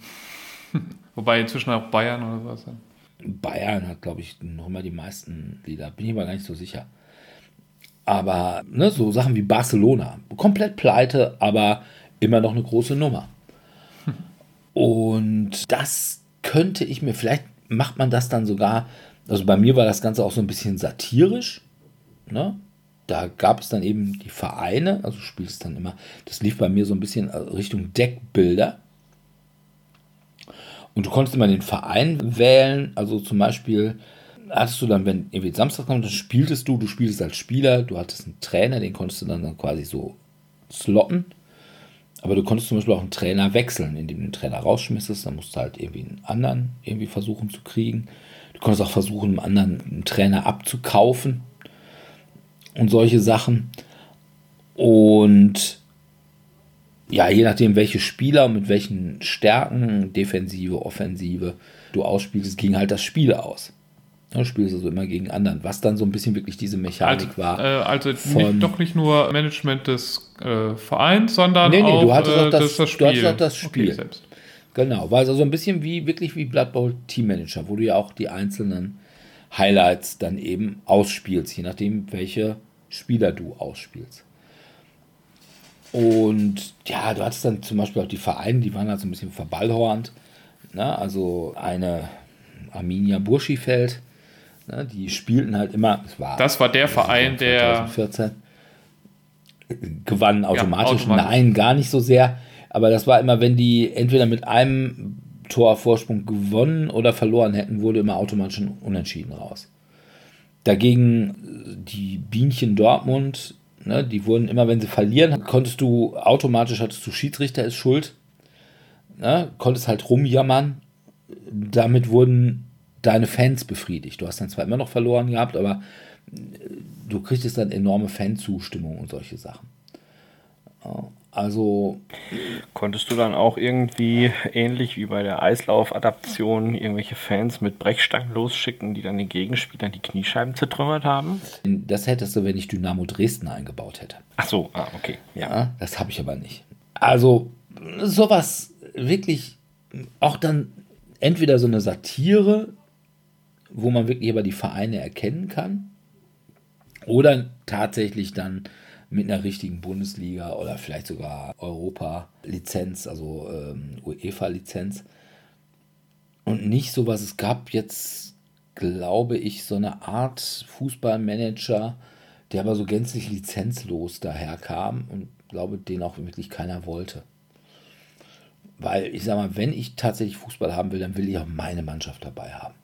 <laughs> Wobei inzwischen auch Bayern oder sowas. Bayern hat, glaube ich, noch immer die meisten Lieder. Bin ich aber gar nicht so sicher. Aber ne, so Sachen wie Barcelona, komplett pleite, aber immer noch eine große Nummer. Und das könnte ich mir, vielleicht macht man das dann sogar, also bei mir war das Ganze auch so ein bisschen satirisch. Ne? Da gab es dann eben die Vereine, also spielst dann immer, das lief bei mir so ein bisschen Richtung Deckbilder. Und du konntest immer den Verein wählen, also zum Beispiel hattest du dann, wenn irgendwie Samstag kommt, dann spieltest du, du spieltest als Spieler, du hattest einen Trainer, den konntest du dann, quasi so slotten. Aber du konntest zum Beispiel auch einen Trainer wechseln, indem du den Trainer rausschmissest, dann musst du halt irgendwie einen anderen irgendwie versuchen zu kriegen. Du konntest auch versuchen, einen anderen einen Trainer abzukaufen und solche Sachen. Und ja, je nachdem, welche Spieler mit welchen Stärken, Defensive, Offensive du ausspielst, ging halt das Spiel aus. Du spielst also immer gegen anderen, was dann so ein bisschen wirklich diese Mechanik also, war. Äh, also nicht, doch nicht nur Management des äh, Vereins, sondern nee, nee, auch, du hattest auch das, das, das Spiel. Du auch das Spiel. Okay, selbst. Genau, war also so ein bisschen wie wirklich wie Blood Bowl Team Manager, wo du ja auch die einzelnen Highlights dann eben ausspielst, je nachdem, welche Spieler du ausspielst. Und ja, du hattest dann zum Beispiel auch die Vereine, die waren halt so ein bisschen verballhornt. Ne? Also eine Arminia Burschifeld, ne? die spielten halt immer. Das war, das war der Verein, 2014, der gewann automatisch. Ja, automatisch. Nein, gar nicht so sehr. Aber das war immer, wenn die entweder mit einem Torvorsprung gewonnen oder verloren hätten, wurde immer automatisch ein Unentschieden raus. Dagegen die Bienchen Dortmund Ne, die wurden immer, wenn sie verlieren, konntest du automatisch, hattest du Schiedsrichter ist schuld, ne, konntest halt rumjammern. Damit wurden deine Fans befriedigt. Du hast dann zwar immer noch verloren gehabt, aber äh, du kriegtest dann enorme Fanzustimmung und solche Sachen. Also. Konntest du dann auch irgendwie, ähnlich wie bei der Eislauf-Adaption, irgendwelche Fans mit Brechstangen losschicken, die dann den Gegenspielern die Kniescheiben zertrümmert haben? Das hättest du, wenn ich Dynamo Dresden eingebaut hätte. Ach so, ah, okay. Ja, ja das habe ich aber nicht. Also, sowas wirklich auch dann entweder so eine Satire, wo man wirklich aber die Vereine erkennen kann, oder tatsächlich dann mit einer richtigen Bundesliga oder vielleicht sogar Europa-Lizenz, also ähm, UEFA-Lizenz. Und nicht so, was es gab jetzt, glaube ich, so eine Art Fußballmanager, der aber so gänzlich lizenzlos daherkam und glaube, den auch wirklich keiner wollte. Weil ich sage mal, wenn ich tatsächlich Fußball haben will, dann will ich auch meine Mannschaft dabei haben.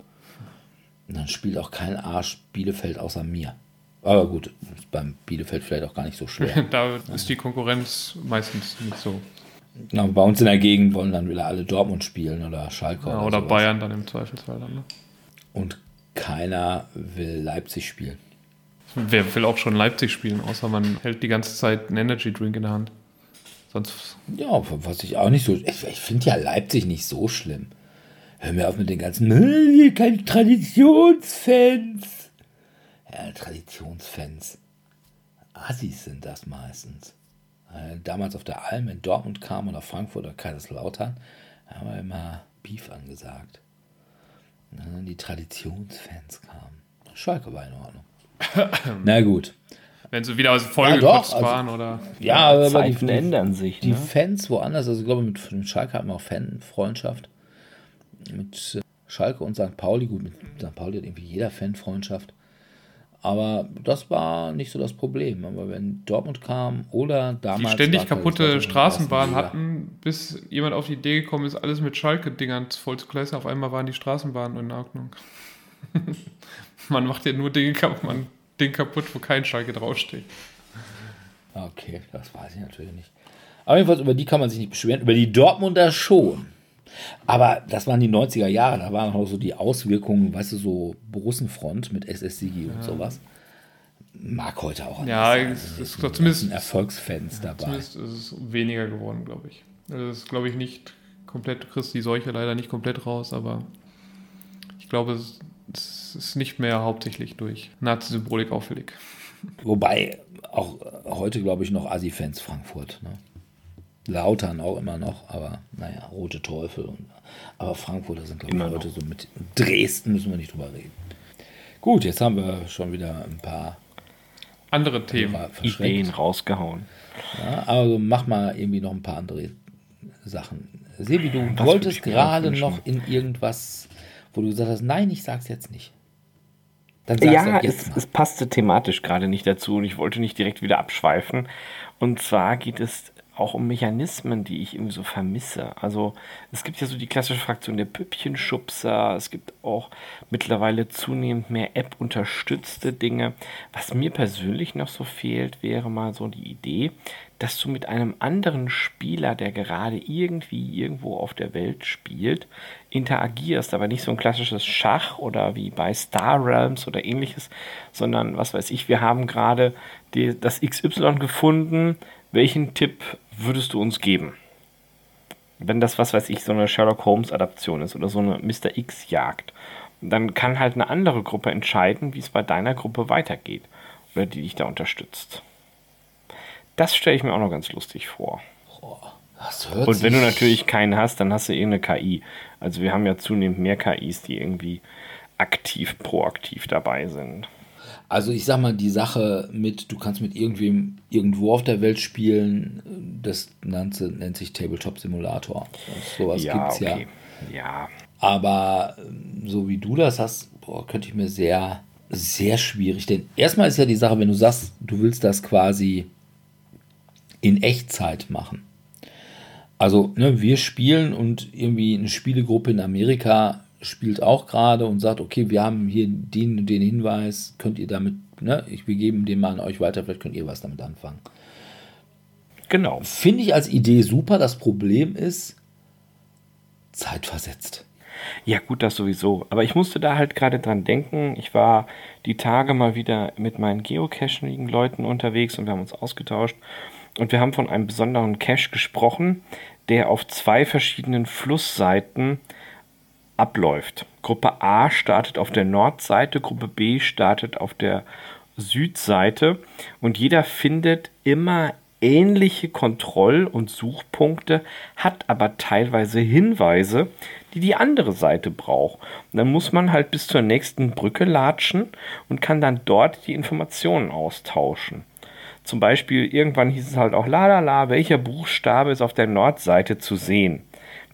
Und dann spielt auch kein Arsch Bielefeld außer mir. Aber gut, ist beim Bielefeld vielleicht auch gar nicht so schwer. <laughs> da ist die Konkurrenz meistens nicht so. Genau, bei uns in der Gegend wollen dann wieder alle Dortmund spielen oder Schalke. Ja, oder, oder Bayern dann im Zweifelsfall dann. Ne? Und keiner will Leipzig spielen. Wer will auch schon Leipzig spielen, außer man hält die ganze Zeit einen Energy Drink in der Hand. Sonst. Ja, was ich auch nicht so. Ich, ich finde ja Leipzig nicht so schlimm. Hör mir auf mit den ganzen. Keine Traditionsfans ja, Traditionsfans. Assis sind das meistens. Äh, damals auf der Alm in Dortmund kam oder Frankfurt oder Kaiserslautern, haben wir immer Beef angesagt. Und dann die Traditionsfans kamen. Schalke war in Ordnung. <laughs> Na gut. Wenn sie wieder aus Folge ja, kurz also, waren oder. Ja, aber Zeiten die, ändern sich. Die ne? Fans woanders, also ich glaube, mit, mit Schalke hatten wir auch Fanfreundschaft. Mit äh, Schalke und St. Pauli, gut, mit St. Pauli hat irgendwie jeder Fanfreundschaft. Aber das war nicht so das Problem. Aber wenn Dortmund kam oder damals. Die ständig kaputte Straßenbahnen hatten, bis jemand auf die Idee gekommen ist, alles mit Schalke-Dingern voll zu gleisen. Auf einmal waren die Straßenbahnen in Ordnung. <laughs> man macht ja nur Dinge kaputt, man Ding kaputt, wo kein Schalke draufsteht. Okay, das weiß ich natürlich nicht. Aber jedenfalls über die kann man sich nicht beschweren. Über die Dortmunder schon. Aber das waren die 90er Jahre, da waren auch so die Auswirkungen, weißt du, so Borussenfront mit SSCG und ja. sowas. Mag heute auch. Ja, es ist zumindest Erfolgsfans dabei. Zumindest ist es weniger geworden, glaube ich. Also das ist, glaube ich, nicht komplett, du kriegst die Seuche leider nicht komplett raus, aber ich glaube, es ist nicht mehr hauptsächlich durch Nazi-Symbolik auffällig. <laughs> Wobei auch heute, glaube ich, noch Asi-Fans Frankfurt. Ne? Lautern auch immer noch, aber naja, Rote Teufel. Und, aber Frankfurter sind, glaube ich, heute noch. so mit Dresden müssen wir nicht drüber reden. Gut, jetzt haben wir schon wieder ein paar andere Themen, Ideen rausgehauen. Ja, also mach mal irgendwie noch ein paar andere Sachen. Sebi, du Was wolltest gerade noch in irgendwas, wo du gesagt hast, nein, ich sag's jetzt nicht. Dann sag's ja, jetzt es, es passte thematisch gerade nicht dazu und ich wollte nicht direkt wieder abschweifen. Und zwar geht es auch um Mechanismen, die ich irgendwie so vermisse. Also es gibt ja so die klassische Fraktion der Püppchenschubser, es gibt auch mittlerweile zunehmend mehr App-unterstützte Dinge. Was mir persönlich noch so fehlt, wäre mal so die Idee, dass du mit einem anderen Spieler, der gerade irgendwie irgendwo auf der Welt spielt, interagierst, aber nicht so ein klassisches Schach oder wie bei Star Realms oder ähnliches, sondern was weiß ich, wir haben gerade das XY gefunden, welchen Tipp würdest du uns geben? Wenn das, was weiß ich, so eine Sherlock Holmes-Adaption ist oder so eine Mr. X-Jagd. dann kann halt eine andere Gruppe entscheiden, wie es bei deiner Gruppe weitergeht oder die dich da unterstützt. Das stelle ich mir auch noch ganz lustig vor. Und wenn du natürlich keinen hast, dann hast du irgendeine KI. Also wir haben ja zunehmend mehr KIs, die irgendwie aktiv, proaktiv dabei sind. Also ich sag mal, die Sache mit, du kannst mit irgendwem irgendwo auf der Welt spielen, das nennt, nennt sich Tabletop Simulator. Sowas ja, gibt's okay. ja. Ja. Aber ähm, so wie du das hast, boah, könnte ich mir sehr, sehr schwierig. Denn erstmal ist ja die Sache, wenn du sagst, du willst das quasi in Echtzeit machen. Also, ne, wir spielen und irgendwie eine Spielegruppe in Amerika spielt auch gerade und sagt, okay, wir haben hier den, den Hinweis, könnt ihr damit, ne, ich, wir geben den mal an euch weiter, vielleicht könnt ihr was damit anfangen. Genau. Finde ich als Idee super. Das Problem ist, zeitversetzt. Ja, gut, das sowieso. Aber ich musste da halt gerade dran denken. Ich war die Tage mal wieder mit meinen Geocaching-Leuten unterwegs und wir haben uns ausgetauscht. Und wir haben von einem besonderen Cache gesprochen, der auf zwei verschiedenen Flussseiten abläuft. Gruppe A startet auf der Nordseite, Gruppe B startet auf der Südseite und jeder findet immer ähnliche Kontroll- und Suchpunkte, hat aber teilweise Hinweise, die die andere Seite braucht. Und dann muss man halt bis zur nächsten Brücke latschen und kann dann dort die Informationen austauschen. Zum Beispiel irgendwann hieß es halt auch, la la la, welcher Buchstabe ist auf der Nordseite zu sehen?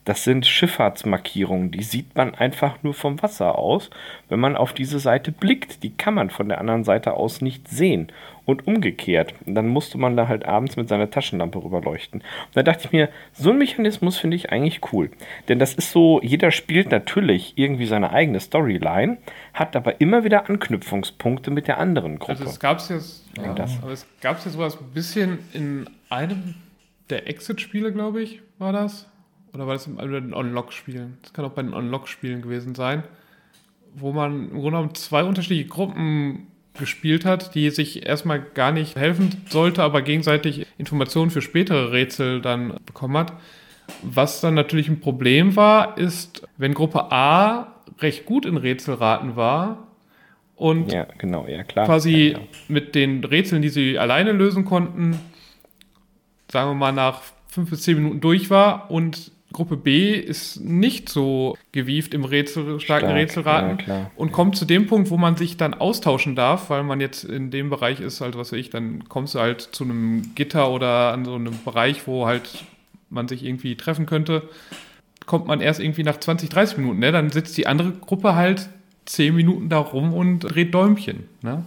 Das sind Schifffahrtsmarkierungen, die sieht man einfach nur vom Wasser aus, wenn man auf diese Seite blickt. Die kann man von der anderen Seite aus nicht sehen. Und umgekehrt. Dann musste man da halt abends mit seiner Taschenlampe rüberleuchten. Und da dachte ich mir, so ein Mechanismus finde ich eigentlich cool. Denn das ist so, jeder spielt natürlich irgendwie seine eigene Storyline, hat aber immer wieder Anknüpfungspunkte mit der anderen Gruppe. Also es gab es jetzt, ja, aber es gab ja sowas ein bisschen in einem der Exit-Spiele, glaube ich, war das oder war das bei den Unlock-Spielen? Das kann auch bei den Unlock-Spielen gewesen sein, wo man im Grunde genommen zwei unterschiedliche Gruppen gespielt hat, die sich erstmal gar nicht helfen sollte, aber gegenseitig Informationen für spätere Rätsel dann bekommen hat. Was dann natürlich ein Problem war, ist, wenn Gruppe A recht gut in Rätselraten war und ja, genau, ja, quasi ja, ja. mit den Rätseln, die sie alleine lösen konnten, sagen wir mal nach fünf bis zehn Minuten durch war und Gruppe B ist nicht so gewieft im Rätsel, starken Stark, Rätselraten ja, und kommt zu dem Punkt, wo man sich dann austauschen darf, weil man jetzt in dem Bereich ist, halt was weiß ich, dann kommst du halt zu einem Gitter oder an so einem Bereich, wo halt man sich irgendwie treffen könnte, kommt man erst irgendwie nach 20, 30 Minuten, ne? Dann sitzt die andere Gruppe halt 10 Minuten da rum und dreht Däumchen, ne?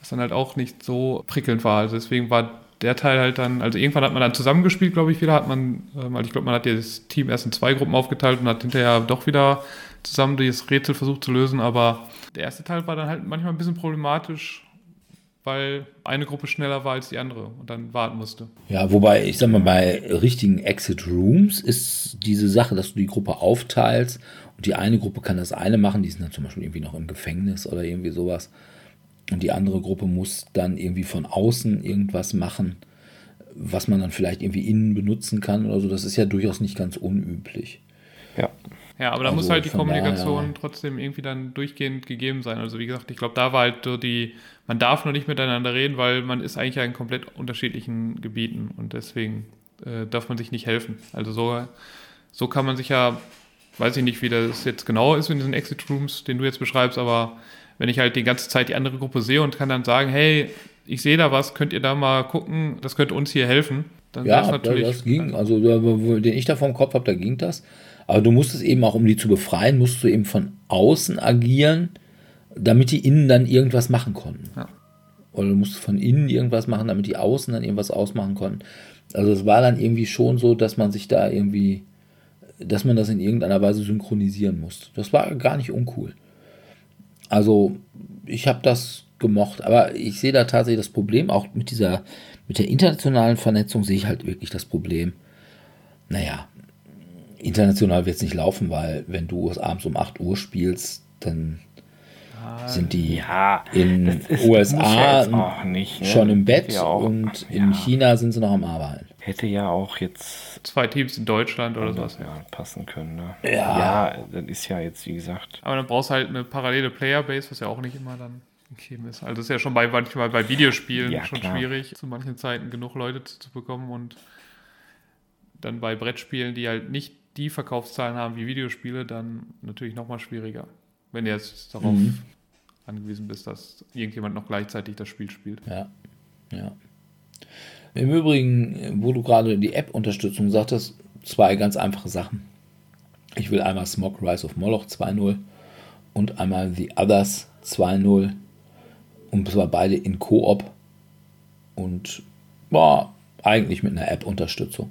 Was dann halt auch nicht so prickelnd war. Also deswegen war der Teil halt dann, also irgendwann hat man dann zusammengespielt, glaube ich, wieder, hat man, ähm, also ich glaube, man hat das Team erst in zwei Gruppen aufgeteilt und hat hinterher doch wieder zusammen das Rätsel versucht zu lösen, aber der erste Teil war dann halt manchmal ein bisschen problematisch, weil eine Gruppe schneller war als die andere und dann warten musste. Ja, wobei, ich sag mal, bei richtigen Exit Rooms ist diese Sache, dass du die Gruppe aufteilst und die eine Gruppe kann das eine machen, die sind dann zum Beispiel irgendwie noch im Gefängnis oder irgendwie sowas und die andere Gruppe muss dann irgendwie von außen irgendwas machen, was man dann vielleicht irgendwie innen benutzen kann oder so. Das ist ja durchaus nicht ganz unüblich. Ja. Ja, aber da also muss halt die Kommunikation daher, trotzdem irgendwie dann durchgehend gegeben sein. Also wie gesagt, ich glaube, da war halt so die, man darf noch nicht miteinander reden, weil man ist eigentlich ja in komplett unterschiedlichen Gebieten und deswegen äh, darf man sich nicht helfen. Also so, so kann man sich ja, weiß ich nicht, wie das jetzt genau ist in diesen Exit Rooms, den du jetzt beschreibst, aber wenn ich halt die ganze Zeit die andere Gruppe sehe und kann dann sagen, hey, ich sehe da was, könnt ihr da mal gucken, das könnte uns hier helfen. Dann ja, das natürlich. Das ging, also den ich da vom Kopf habe, da ging das. Aber du musstest eben auch, um die zu befreien, musst du eben von außen agieren, damit die innen dann irgendwas machen konnten. Ja. Oder du musst von innen irgendwas machen, damit die außen dann irgendwas ausmachen konnten. Also es war dann irgendwie schon so, dass man sich da irgendwie, dass man das in irgendeiner Weise synchronisieren musste. Das war gar nicht uncool. Also ich habe das gemocht, aber ich sehe da tatsächlich das Problem, auch mit dieser, mit der internationalen Vernetzung sehe ich halt wirklich das Problem. Naja, international wird es nicht laufen, weil wenn du abends um 8 Uhr spielst, dann sind die ja, in USA ja nicht, ne? schon im Bett und in China sind sie noch am Arbeiten. Hätte ja auch jetzt. Zwei Teams in Deutschland oder sowas. Ja, passen können. Ne? Ja. ja, das ist ja jetzt, wie gesagt. Aber dann brauchst du halt eine parallele Playerbase, was ja auch nicht immer dann gegeben ist. Also ist ja schon bei manchmal bei Videospielen Ja, schon klar. schwierig, zu manchen Zeiten genug Leute zu, zu bekommen und dann bei Brettspielen, die halt nicht die Verkaufszahlen haben wie Videospiele, dann natürlich nochmal schwieriger. Wenn du jetzt darauf Mhm. angewiesen bist, dass irgendjemand noch gleichzeitig das Spiel spielt. Ja, ja. Im Übrigen, wo du gerade die App-Unterstützung sagtest, zwei ganz einfache Sachen. Ich will einmal Smog Rise of Moloch 2.0 und einmal The Others 2.0 und zwar beide in Koop und boah, eigentlich mit einer App-Unterstützung.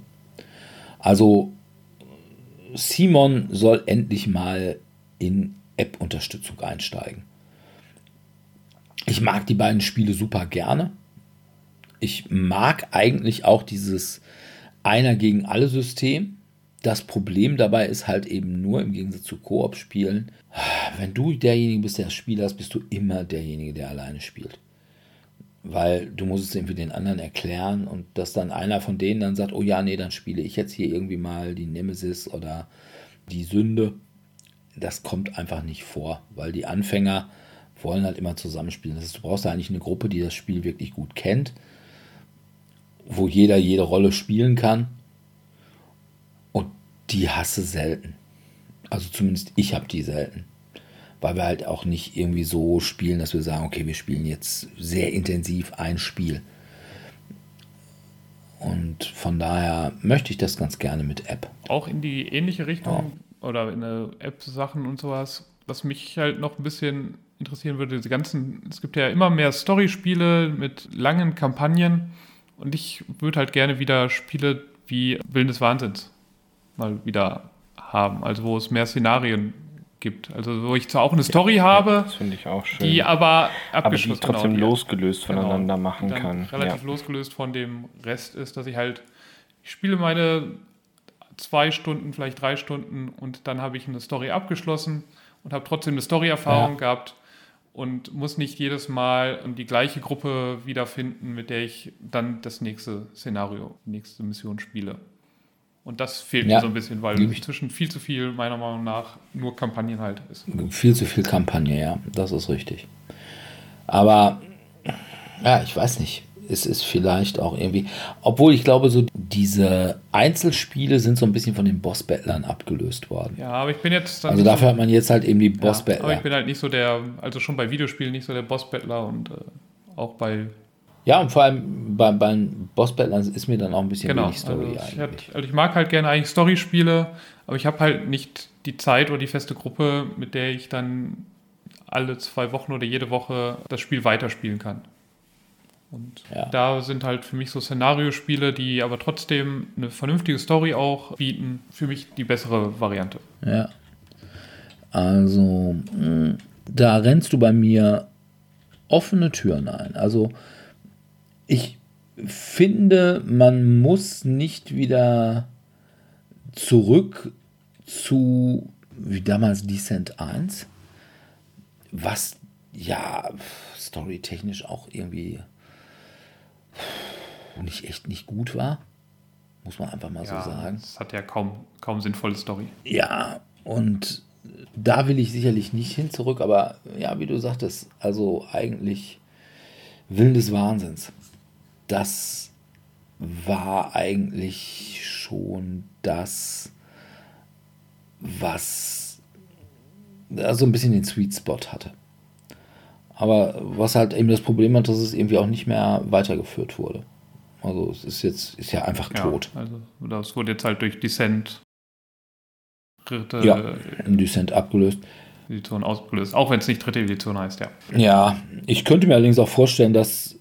Also Simon soll endlich mal in App-Unterstützung einsteigen. Ich mag die beiden Spiele super gerne. Ich mag eigentlich auch dieses Einer gegen alle System. Das Problem dabei ist halt eben nur im Gegensatz zu Koop-Spielen, wenn du derjenige bist, der das Spiel hast, bist du immer derjenige, der alleine spielt. Weil du musst es irgendwie den anderen erklären und dass dann einer von denen dann sagt, oh ja, nee, dann spiele ich jetzt hier irgendwie mal die Nemesis oder die Sünde. Das kommt einfach nicht vor, weil die Anfänger wollen halt immer zusammenspielen. Das heißt, du brauchst eigentlich eine Gruppe, die das Spiel wirklich gut kennt, wo jeder jede Rolle spielen kann. Und die hasse selten. Also zumindest ich habe die selten. Weil wir halt auch nicht irgendwie so spielen, dass wir sagen, okay, wir spielen jetzt sehr intensiv ein Spiel. Und von daher möchte ich das ganz gerne mit App. Auch in die ähnliche Richtung oder in App-Sachen und sowas, was mich halt noch ein bisschen interessieren würde, diese ganzen, es gibt ja immer mehr Story-Spiele mit langen Kampagnen und ich würde halt gerne wieder Spiele wie Willen des Wahnsinns mal wieder haben, also wo es mehr Szenarien gibt, also wo ich zwar auch eine Story habe, ich auch schön. die aber aber die abgeschlossen trotzdem genau, losgelöst genau, voneinander machen die dann kann. Relativ Ja. losgelöst von dem Rest ist, dass ich halt, ich spiele meine zwei Stunden, vielleicht drei Stunden und dann habe ich eine Story abgeschlossen und habe trotzdem eine Story-Erfahrung Ja. gehabt und muss nicht jedes Mal die gleiche Gruppe wiederfinden, mit der ich dann das nächste Szenario, die nächste Mission spiele. Und das fehlt Ja, mir so ein bisschen, weil inzwischen viel zu viel, meiner Meinung nach, nur Kampagnen halt ist. Viel zu viel Kampagne, ja, das ist richtig. Aber ja, ich weiß nicht. Es ist vielleicht auch irgendwie, obwohl ich glaube, so diese Einzelspiele sind so ein bisschen von den Boss-Battlern abgelöst worden. Ja, aber ich bin jetzt Also nicht so- dafür hat man jetzt halt eben die Ja, aber ich Boss-Battler. bin halt nicht so der, also schon bei Videospielen nicht so der Boss-Battler und äh, auch bei, Ja, und vor allem bei, Boss-Battlern ist mir dann auch ein bisschen genau, wenig Story also ich, eigentlich. hätt- also ich mag halt gerne eigentlich Story-Spiele, aber ich habe halt nicht die Zeit oder die feste Gruppe, mit der ich dann alle zwei Wochen oder jede Woche das Spiel weiterspielen kann. Und Ja. da sind halt für mich so Szenariospiele, die aber trotzdem eine vernünftige Story auch bieten, für mich die bessere Variante. Ja. Also, mh, da rennst du bei mir offene Türen ein. Also, ich finde, man muss nicht wieder zurück zu, wie damals Descent 1, was ja storytechnisch auch irgendwie nicht echt nicht gut war. Muss man einfach mal so sagen. Es hat ja kaum, kaum sinnvolle Story. Ja, und da will ich sicherlich nicht hin zurück, aber ja, wie du sagtest, also eigentlich Willen des Wahnsinns. Das war eigentlich schon das, was so ein bisschen den Sweet Spot hatte. Aber was halt eben das Problem hat, dass es irgendwie auch nicht mehr weitergeführt wurde. Also es ist jetzt, ist ja einfach tot. Ja, also das wurde jetzt halt durch Descent dritte Ja. Im Descent abgelöst. Edition ausgelöst, auch wenn es nicht dritte Edition heißt, ja. Ja, ich könnte mir allerdings auch vorstellen, dass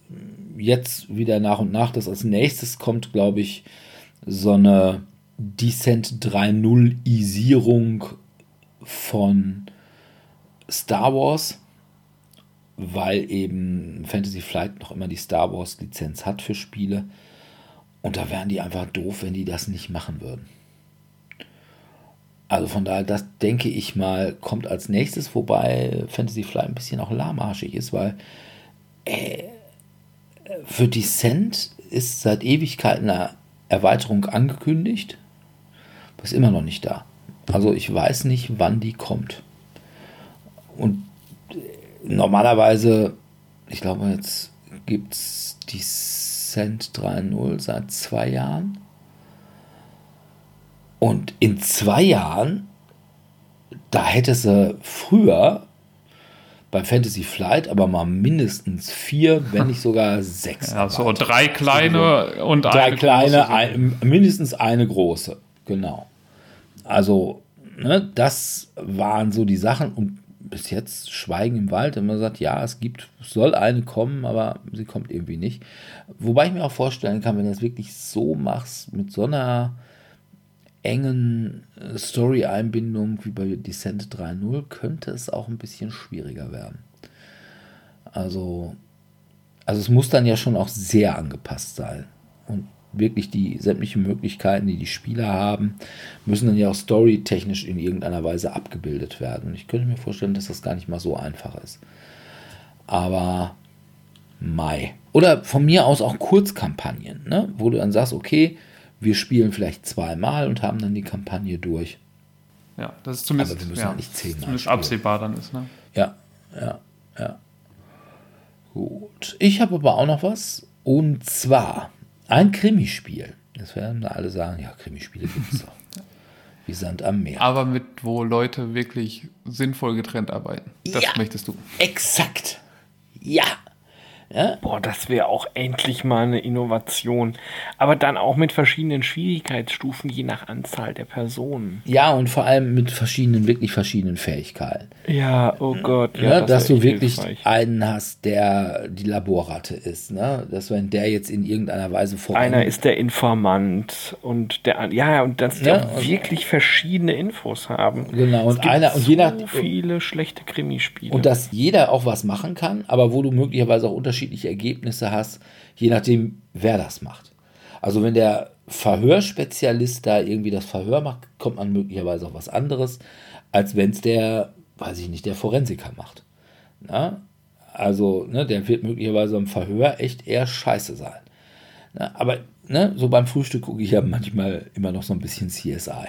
jetzt wieder nach und nach, dass als nächstes kommt, glaube ich, so eine Descent 3.0-Isierung von Star Wars, weil eben Fantasy Flight noch immer die Star Wars-Lizenz hat für Spiele. Und da wären die einfach doof, wenn die das nicht machen würden. Also von daher, das denke ich mal, kommt als nächstes, wobei Fantasy Flight ein bisschen auch lahmarschig ist, weil äh, für Descent ist seit Ewigkeiten eine Erweiterung angekündigt, ist immer noch nicht da. Also ich weiß nicht, wann die kommt. Und normalerweise, ich glaube, jetzt gibt es die Cent 3.0 seit zwei Jahren. Und in zwei Jahren, da hätte sie früher bei Fantasy Flight aber mal mindestens vier, wenn nicht sogar sechs. <laughs> Ja, so drei kleine also, und drei eine kleine, große. Ein, mindestens eine große, genau. Also, ne, das waren so die Sachen und bis jetzt Schweigen im Wald. Immer sagt, ja, es gibt, soll eine kommen, aber sie kommt irgendwie nicht. Wobei ich mir auch vorstellen kann, wenn du das wirklich so machst, mit so einer engen Story-Einbindung wie bei Descent 3.0 könnte es auch ein bisschen schwieriger werden. Also, also es muss dann ja schon auch sehr angepasst sein. Wirklich die sämtlichen Möglichkeiten, die die Spieler haben, müssen dann ja auch storytechnisch in irgendeiner Weise abgebildet werden. Und ich könnte mir vorstellen, dass das gar nicht mal so einfach ist. Aber Mai. Oder von mir aus auch Kurzkampagnen, ne? wo du dann sagst, okay, wir spielen vielleicht zweimal und haben dann die Kampagne durch. Ja, das ist zumindest, Aber wir müssen ja, nicht zehnmal zumindest absehbar dann ist. Ne? Ja, ja, ja. Gut. Ich habe aber auch noch was. Und zwar ein Krimispiel. Das werden alle sagen, ja, Krimispiele gibt es doch. <laughs> Wie Sand am Meer. Aber mit, wo Leute wirklich sinnvoll getrennt arbeiten. Das ja, möchtest du. Exakt. Ja, ja? Boah, das wäre auch endlich mal eine Innovation. Aber dann auch mit verschiedenen Schwierigkeitsstufen, je nach Anzahl der Personen. Ja, und vor allem mit verschiedenen, wirklich verschiedenen Fähigkeiten. Ja, oh Gott. Ja, ja das dass du wirklich hilfreich. einen hast, der die Laborratte ist. Ne? Dass wenn der jetzt in irgendeiner Weise voran... Einer ist der Informant und der... Ja, und dass die ja, auch wirklich verschiedene Infos haben. Genau, und einer... Und so je nach... viele schlechte Krimispiele. Und dass jeder auch was machen kann, aber wo du möglicherweise auch unterschiedliche unterschiedliche Ergebnisse hast, je nachdem, wer das macht. Also wenn der Verhörspezialist da irgendwie das Verhör macht, kommt man möglicherweise auf was anderes, als wenn es der, weiß ich nicht, der Forensiker macht. Na? Also, ne, der wird möglicherweise am Verhör echt eher scheiße sein. Na, aber ne, so beim Frühstück gucke ich ja manchmal immer noch so ein bisschen CSI.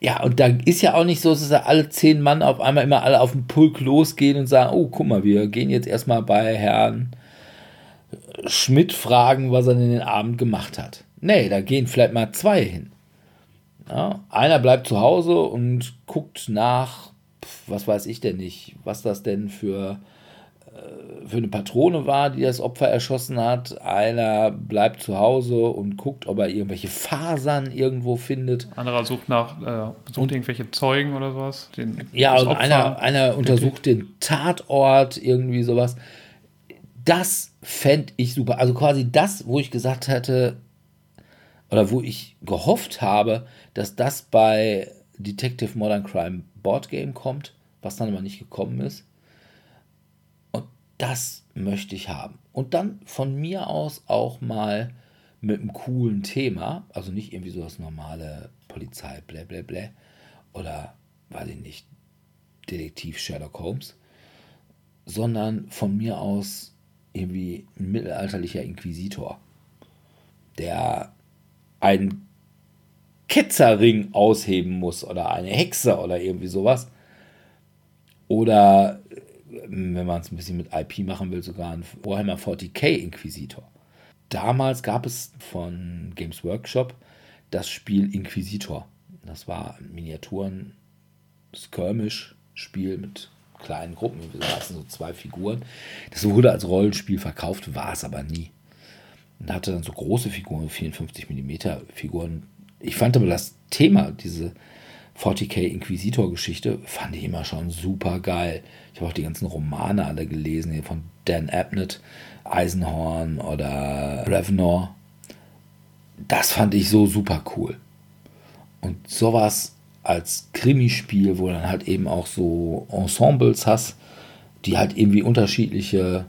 Ja, und da ist ja auch nicht so, dass alle zehn Mann auf einmal immer alle auf den Pulk losgehen und sagen, oh, guck mal, wir gehen jetzt erstmal bei Herrn Schmidt fragen, was er in den Abend gemacht hat. Nee, da gehen vielleicht mal zwei hin. Ja, einer bleibt zu Hause und guckt nach, was weiß ich denn nicht, was das denn für für eine Patrone war, die das Opfer erschossen hat. Einer bleibt zu Hause und guckt, ob er irgendwelche Fasern irgendwo findet. Anderer sucht nach, äh, sucht irgendwelche Zeugen oder sowas. Den, ja, und einer, einer untersucht den Tatort, irgendwie sowas. Das fände ich super. Also quasi das, wo ich gesagt hätte, oder wo ich gehofft habe, dass das bei Detective Modern Crime Board Game kommt, was dann aber nicht gekommen ist das möchte ich haben. Und dann von mir aus auch mal mit einem coolen Thema, also nicht irgendwie so das normale Polizei, blä, blä, blä, oder, weiß ich nicht, Detektiv Sherlock Holmes, sondern von mir aus irgendwie ein mittelalterlicher Inquisitor, der einen Ketzerring ausheben muss oder eine Hexe oder irgendwie sowas. Oder wenn man es ein bisschen mit IP machen will, sogar ein Warhammer 40k Inquisitor. Damals gab es von Games Workshop das Spiel Inquisitor. Das war ein Miniaturen Skirmish-Spiel mit kleinen Gruppen, wir saßen so zwei Figuren. Das wurde als Rollenspiel verkauft, war es aber nie. Und hatte dann so große Figuren, 54 mm Figuren. Ich fand aber das Thema, diese 40k Inquisitor-Geschichte fand ich immer schon super geil. Ich habe auch die ganzen Romane alle gelesen, hier von Dan Abnett, Eisenhorn oder Revenor. Das fand ich so super cool. Und sowas als Krimispiel, wo dann halt eben auch so Ensembles hast, die halt irgendwie unterschiedliche,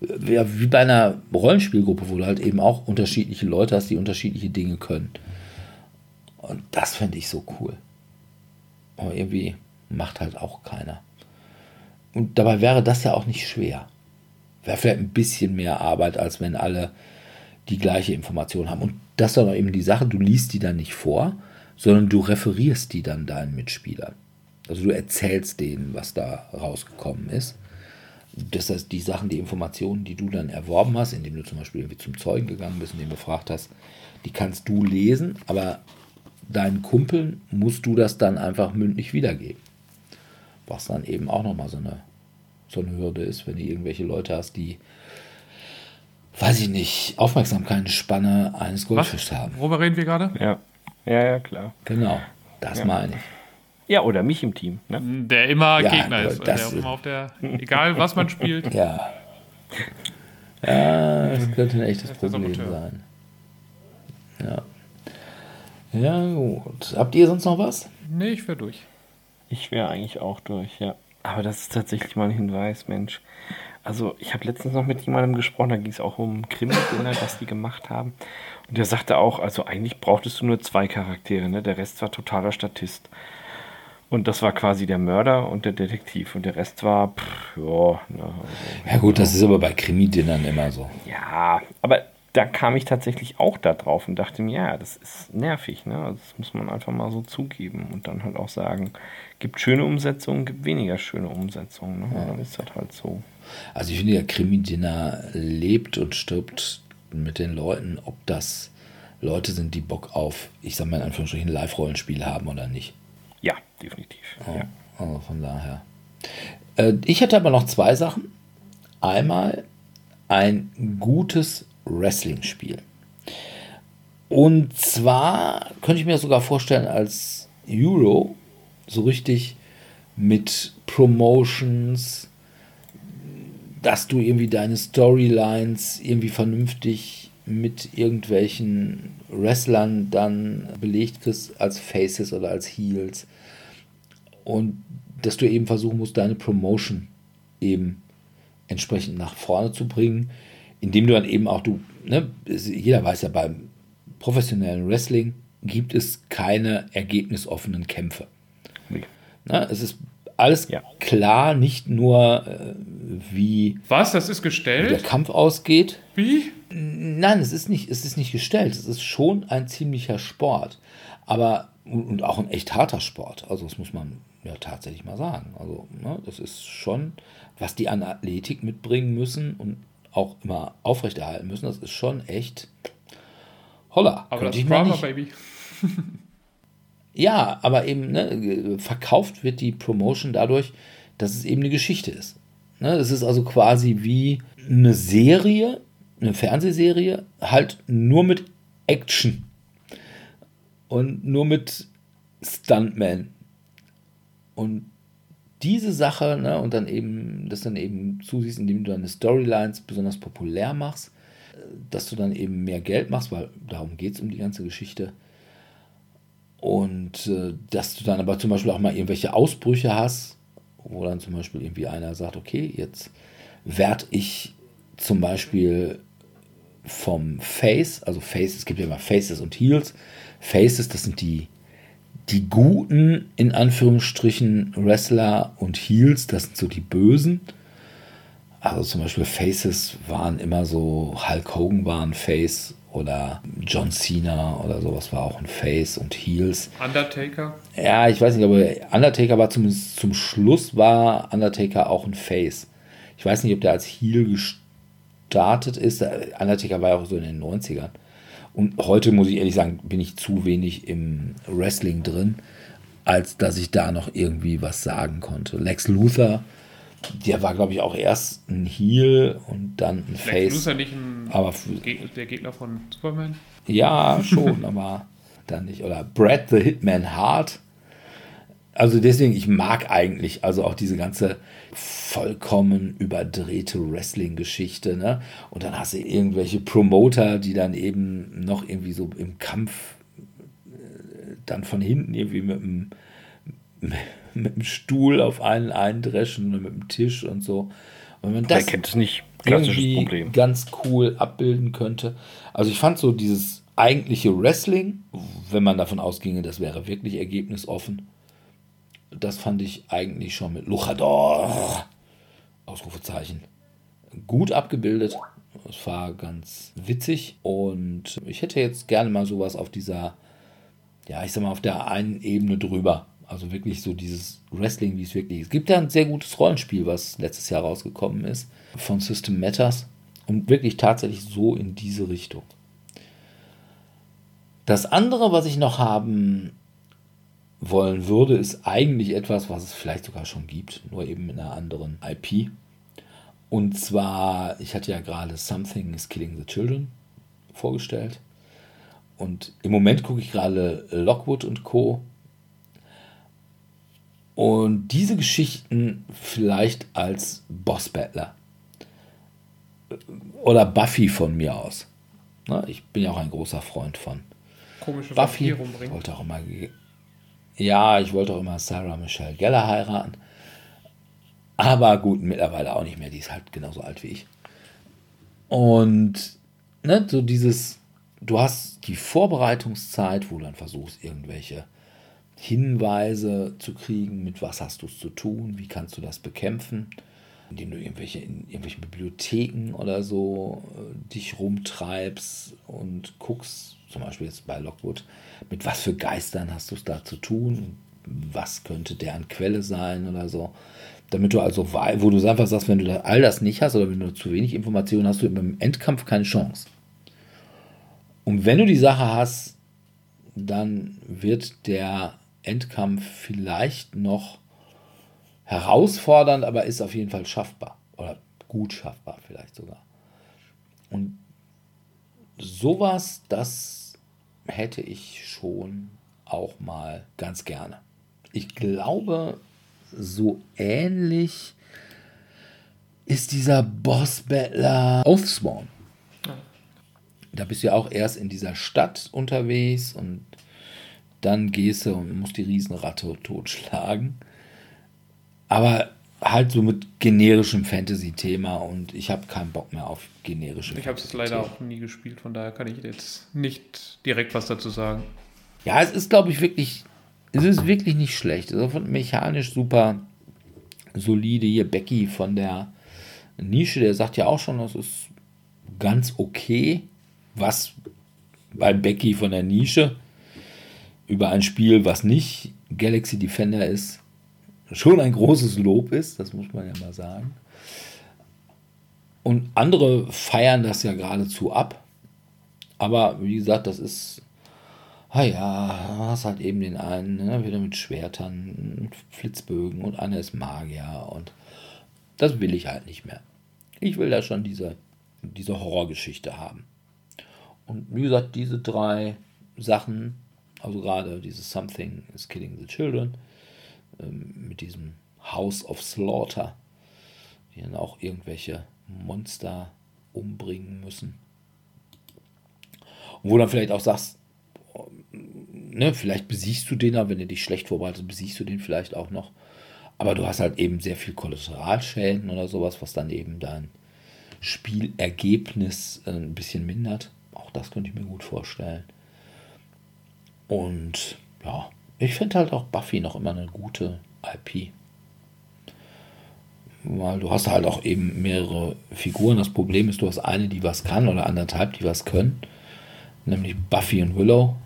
wie bei einer Rollenspielgruppe, wo du halt eben auch unterschiedliche Leute hast, die unterschiedliche Dinge können. Und das fände ich so cool. Aber irgendwie macht halt auch keiner. Und dabei wäre das ja auch nicht schwer. Wäre vielleicht ein bisschen mehr Arbeit, als wenn alle die gleiche Information haben. Und das ist dann eben die Sache, du liest die dann nicht vor, sondern du referierst die dann deinen Mitspielern. Also du erzählst denen, was da rausgekommen ist. Das heißt, die Sachen, die Informationen, die du dann erworben hast, indem du zum Beispiel irgendwie zum Zeugen gegangen bist, indem du gefragt hast, die kannst du lesen, aber deinen Kumpeln musst du das dann einfach mündlich wiedergeben. Was dann eben auch nochmal so eine, so eine Hürde ist, wenn du irgendwelche Leute hast, die, weiß ich nicht, Aufmerksamkeitsspanne eines Goldfischs haben. Worüber reden wir gerade? Ja. Ja, ja, klar. Genau, das Ja. meine ich. Ja, oder mich im Team. Ne? Der immer Ja, Gegner ist. das- Der immer auf der, egal was man spielt. Ja. Ja, das könnte ein echtes Problem sein. Ja. Ja, gut. Habt ihr sonst noch was? Nee, ich wäre durch. Ich wäre eigentlich auch durch, ja. Aber das ist tatsächlich mal ein Hinweis, Mensch. Also, ich habe letztens noch mit jemandem gesprochen, da ging es auch um Krimi-Dinner, das die gemacht haben. Und der sagte auch, also eigentlich brauchtest du nur zwei Charaktere, ne? Der Rest war totaler Statist. Und das war quasi der Mörder und der Detektiv. Und der Rest war, pff, ja, ne, also, Ja gut, das ist aber bei Krimi-Dinnern immer so. ja, aber da kam ich tatsächlich auch da drauf und dachte mir, ja, das ist nervig, ne? Also Das muss man einfach mal so zugeben und dann halt auch sagen, gibt schöne Umsetzungen, gibt weniger schöne Umsetzungen, ne? Und dann ist das halt so. Also ich finde, der Krimi-Dinner lebt und stirbt mit den Leuten, ob das Leute sind, die Bock auf, ich sag mal in Anführungsstrichen, Live-Rollenspiel haben oder nicht. Ja, definitiv. Ja. Also von daher. Äh, ich hätte aber noch zwei Sachen. Einmal ein gutes Wrestling-Spiel. Und zwar könnte ich mir das sogar vorstellen als Euro, so richtig mit Promotions, dass du irgendwie deine Storylines irgendwie vernünftig mit irgendwelchen Wrestlern dann belegt kriegst als Faces oder als Heels und dass du eben versuchen musst, deine Promotion eben entsprechend nach vorne zu bringen, indem du dann eben auch du, ne, jeder weiß ja, beim professionellen Wrestling gibt es keine ergebnisoffenen Kämpfe. Nee. Ne, es ist alles Ja. klar, nicht nur äh, wie Was? Das ist der gestellt? Kampf ausgeht, Wie? Nein, es ist nicht, es ist nicht gestellt. Es ist schon ein ziemlicher Sport. Aber, und und auch ein echt harter Sport. Also, das muss man ja tatsächlich mal sagen. Also, ne, das ist schon, was die an Athletik mitbringen müssen und auch immer aufrechterhalten müssen, das ist schon echt holla. Aber das ich Drama, nicht- Baby. <laughs> ja, aber eben, ne, verkauft wird die Promotion dadurch, dass es eben eine Geschichte ist. Ne, es ist also quasi wie eine Serie, eine Fernsehserie, halt nur mit Action. Und nur mit Stuntman. Und diese Sache, ne, und dann eben, das dann eben zusiehst, indem du deine Storylines besonders populär machst, äh, dass du dann eben mehr Geld machst, weil darum geht es um die ganze Geschichte. Und äh, dass du dann aber zum Beispiel auch mal irgendwelche Ausbrüche hast, wo dann zum Beispiel irgendwie einer sagt, okay, jetzt werde ich zum Beispiel vom Face, also Face, es gibt ja immer Faces und Heels. Faces, das sind die, die guten, in Anführungsstrichen, Wrestler und Heels, das sind so die Bösen. Also zum Beispiel Faces waren immer so, Hulk Hogan war ein Face oder John Cena oder sowas war auch ein Face und Heels. Undertaker. Ja, ich weiß nicht, aber Undertaker war zumindest zum Schluss war Undertaker auch ein Face. Ich weiß nicht, ob der als Heel gestartet ist. Undertaker war ja auch so in den 90ern. Und heute muss ich ehrlich sagen, bin ich zu wenig im Wrestling drin, als dass ich da noch irgendwie was sagen konnte. Lex Luthor, der war, glaube ich, auch erst ein Heel und dann ein Lex Face. Luthor nicht ein Aber der Gegner von Superman? Ja, <laughs> schon, aber dann nicht. Oder Brad the Hitman Hart. Also deswegen, ich mag eigentlich also auch diese ganze vollkommen überdrehte Wrestling-Geschichte. Ne? Und dann hast du irgendwelche Promoter, die dann eben noch irgendwie so im Kampf äh, dann von hinten irgendwie mit dem, mit dem Stuhl auf einen eindreschen und mit dem Tisch und so. Und wenn man das kennt es nicht? Klassisches Problem. ganz cool abbilden könnte. Also ich fand so dieses eigentliche Wrestling, wenn man davon ausginge, das wäre wirklich ergebnisoffen, das fand ich eigentlich schon mit Luchador, Ausrufezeichen, gut abgebildet. Es war ganz witzig und ich hätte jetzt gerne mal sowas auf dieser, ja, ich sag mal, auf der einen Ebene drüber. Also wirklich so dieses Wrestling, wie es wirklich ist. Es gibt ja ein sehr gutes Rollenspiel, was letztes Jahr rausgekommen ist, von System Matters. Und wirklich tatsächlich so in diese Richtung. Das andere, was ich noch haben wollen würde, ist eigentlich etwas, was es vielleicht sogar schon gibt, nur eben in einer anderen IP. Und zwar, ich hatte ja gerade Something is Killing the Children vorgestellt. Und im Moment gucke ich gerade Lockwood und Co. Und diese Geschichten vielleicht als Boss Battler. Oder Buffy von mir aus. Ich bin ja auch ein großer Freund von. Komische Buffy. Wollte auch immer, ja, ich wollte auch immer Sarah Michelle Geller heiraten. Aber gut, mittlerweile auch nicht mehr. Die ist halt genauso alt wie ich. Und ne, so dieses, du hast die Vorbereitungszeit, wo du dann versuchst, irgendwelche Hinweise zu kriegen, mit was hast du es zu tun, wie kannst du das bekämpfen, indem du irgendwelche in irgendwelchen Bibliotheken oder so äh, dich rumtreibst und guckst, zum Beispiel jetzt bei Lockwood, mit was für Geistern hast du es da zu tun, was könnte deren Quelle sein oder so. Damit du also, wo du einfach sagst, wenn du all das nicht hast oder wenn du zu wenig Informationen hast, du im Endkampf keine Chance. Und wenn du die Sache hast, dann wird der Endkampf vielleicht noch herausfordernd, aber ist auf jeden Fall schaffbar. Oder gut schaffbar vielleicht sogar. Und sowas, das hätte ich schon auch mal ganz gerne. Ich glaube, so ähnlich ist dieser Boss-Battler Oathsworn. Da bist du ja auch erst in dieser Stadt unterwegs und dann gehst du und musst die Riesenratte totschlagen. Aber halt so mit generischem Fantasy-Thema und ich habe keinen Bock mehr auf generische Ich habe es leider auch nie gespielt, von daher kann ich jetzt nicht direkt was dazu sagen. Ja, es ist, glaube ich, wirklich es ist wirklich nicht schlecht. Also mechanisch super solide. Hier Becky von der Nische, der sagt ja auch schon, das ist ganz okay. Was bei Becky von der Nische über ein Spiel, was nicht Galaxy Defender ist, schon ein großes Lob ist, das muss man ja mal sagen. Und andere feiern das ja geradezu ab. Aber wie gesagt, das ist ah ja, hast halt eben den einen, ne, wieder mit Schwertern, Flitzbögen und einer ist Magier und das will ich halt nicht mehr. Ich will da schon diese, diese Horrorgeschichte haben. Und wie gesagt, diese drei Sachen, also gerade dieses Something is Killing the Children, mit diesem House of Slaughter, die dann auch irgendwelche Monster umbringen müssen. Und wo dann vielleicht auch sagst, ne, vielleicht besiegst du den, aber wenn du dich schlecht vorbereitest, besiegst du den vielleicht auch noch. Aber du hast halt eben sehr viel Kollateralschäden oder sowas, was dann eben dein Spielergebnis äh, ein bisschen mindert. Auch das könnte ich mir gut vorstellen. Und ja, ich finde halt auch Buffy noch immer eine gute IP. Weil du hast halt auch eben mehrere Figuren. Das Problem ist, du hast eine, die was kann oder anderthalb, die was können. Nämlich Buffy und Willow.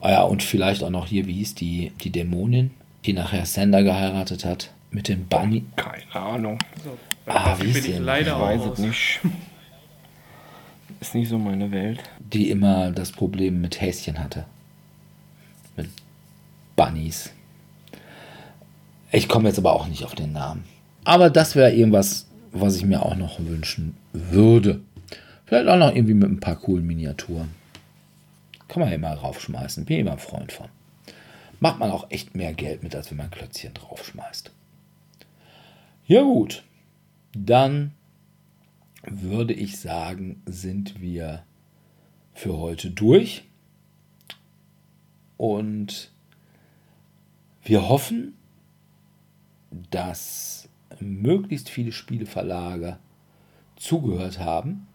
Ah ja, und vielleicht auch noch hier, wie hieß die, die Dämonin, die nachher Sander geheiratet hat mit dem Bunny. Keine Ahnung. So, Ah, wie ist bin ich leider Ich weiß es nicht. Ist nicht so meine Welt. Die immer das Problem mit Häschen hatte. Bunnies. Ich komme jetzt aber auch nicht auf den Namen. Aber das wäre irgendwas, was ich mir auch noch wünschen würde. Vielleicht auch noch irgendwie mit ein paar coolen Miniaturen. Kann man ja immer raufschmeißen. Bin immer ein Freund von. Macht man auch echt mehr Geld mit, als wenn man Klötzchen draufschmeißt. Ja gut. Dann würde ich sagen, sind wir für heute durch. Und wir hoffen, dass möglichst viele Spieleverlage zugehört haben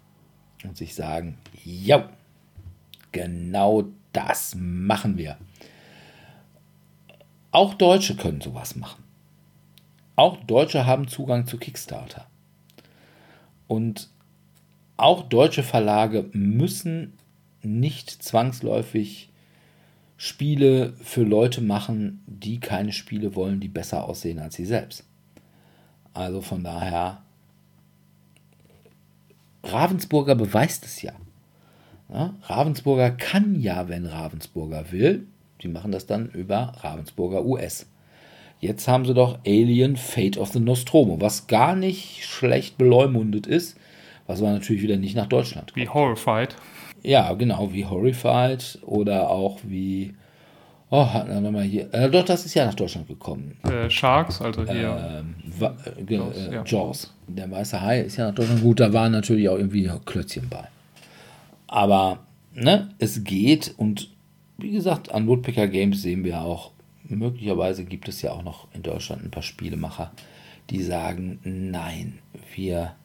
und sich sagen, ja, genau das machen wir. Auch Deutsche können sowas machen. Auch Deutsche haben Zugang zu Kickstarter. Und auch deutsche Verlage müssen nicht zwangsläufig Spiele für Leute machen, die keine Spiele wollen, die besser aussehen als sie selbst. Also von daher, Ravensburger beweist es ja. ja. Ravensburger kann ja, wenn Ravensburger will. Die machen das dann über Ravensburger US. Jetzt haben sie doch Alien Fate of the Nostromo, was gar nicht schlecht beleumundet ist, was aber natürlich wieder nicht nach Deutschland kommt. Wie Horrified. Ja, genau, wie Horrified oder auch wie. Oh, hatten wir mal hier. Äh, doch, das ist ja nach Deutschland gekommen. Äh, Sharks, also hier. Ähm, äh, Jaws, äh, ja. Jaws. Der weiße Hai ist ja nach Deutschland gut. Da waren natürlich auch irgendwie Klötzchen bei. Aber, ne, es geht und wie gesagt, an Woodpecker Games sehen wir auch möglicherweise gibt es ja auch noch in Deutschland ein paar Spielemacher, die sagen, nein, wir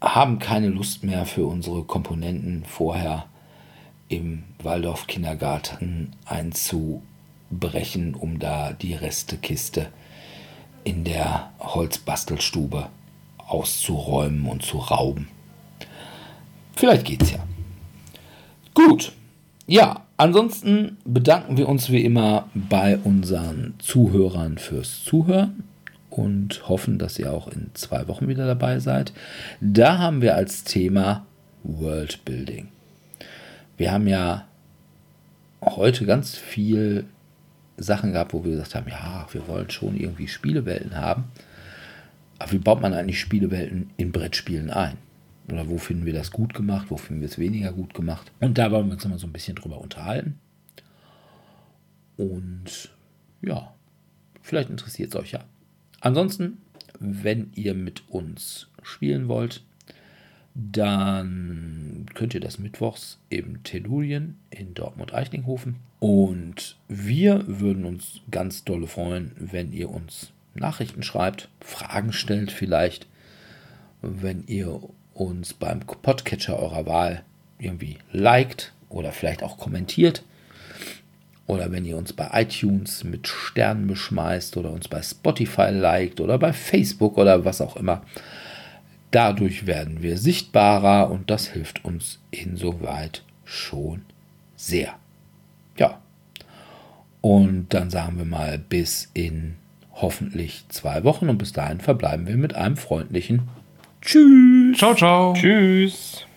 haben keine Lust mehr für unsere Komponenten vorher im Waldorf Kindergarten einzubrechen, um da die Restekiste in der Holzbastelstube auszuräumen und zu rauben. Vielleicht geht's ja. Gut. Ja, Ansonsten bedanken wir uns wie immer bei unseren Zuhörern fürs Zuhören und hoffen, dass ihr auch in zwei Wochen wieder dabei seid. Da haben wir als Thema Worldbuilding. Wir haben ja heute ganz viel Sachen gehabt, wo wir gesagt haben, ja, wir wollen schon irgendwie Spielewelten haben. Aber wie baut man eigentlich Spielewelten in Brettspielen ein? Oder wo finden wir das gut gemacht, wo finden wir es weniger gut gemacht. Und da wollen wir uns immer so ein bisschen drüber unterhalten. Und ja, vielleicht interessiert es euch ja. Ansonsten, wenn ihr mit uns spielen wollt, dann könnt ihr das mittwochs im Tellurien in Dortmund-Eichlinghofen. Und wir würden uns ganz dolle freuen, wenn ihr uns Nachrichten schreibt, Fragen stellt vielleicht, wenn ihr uns beim Podcatcher eurer Wahl irgendwie liked oder vielleicht auch kommentiert. Oder wenn ihr uns bei iTunes mit Sternen beschmeißt oder uns bei Spotify liked oder bei Facebook oder was auch immer. Dadurch werden wir sichtbarer und das hilft uns insoweit schon sehr. Ja. Und dann sagen wir mal bis in hoffentlich zwei Wochen und bis dahin verbleiben wir mit einem freundlichen Tschüss. Ciao, ciao. Tschüss.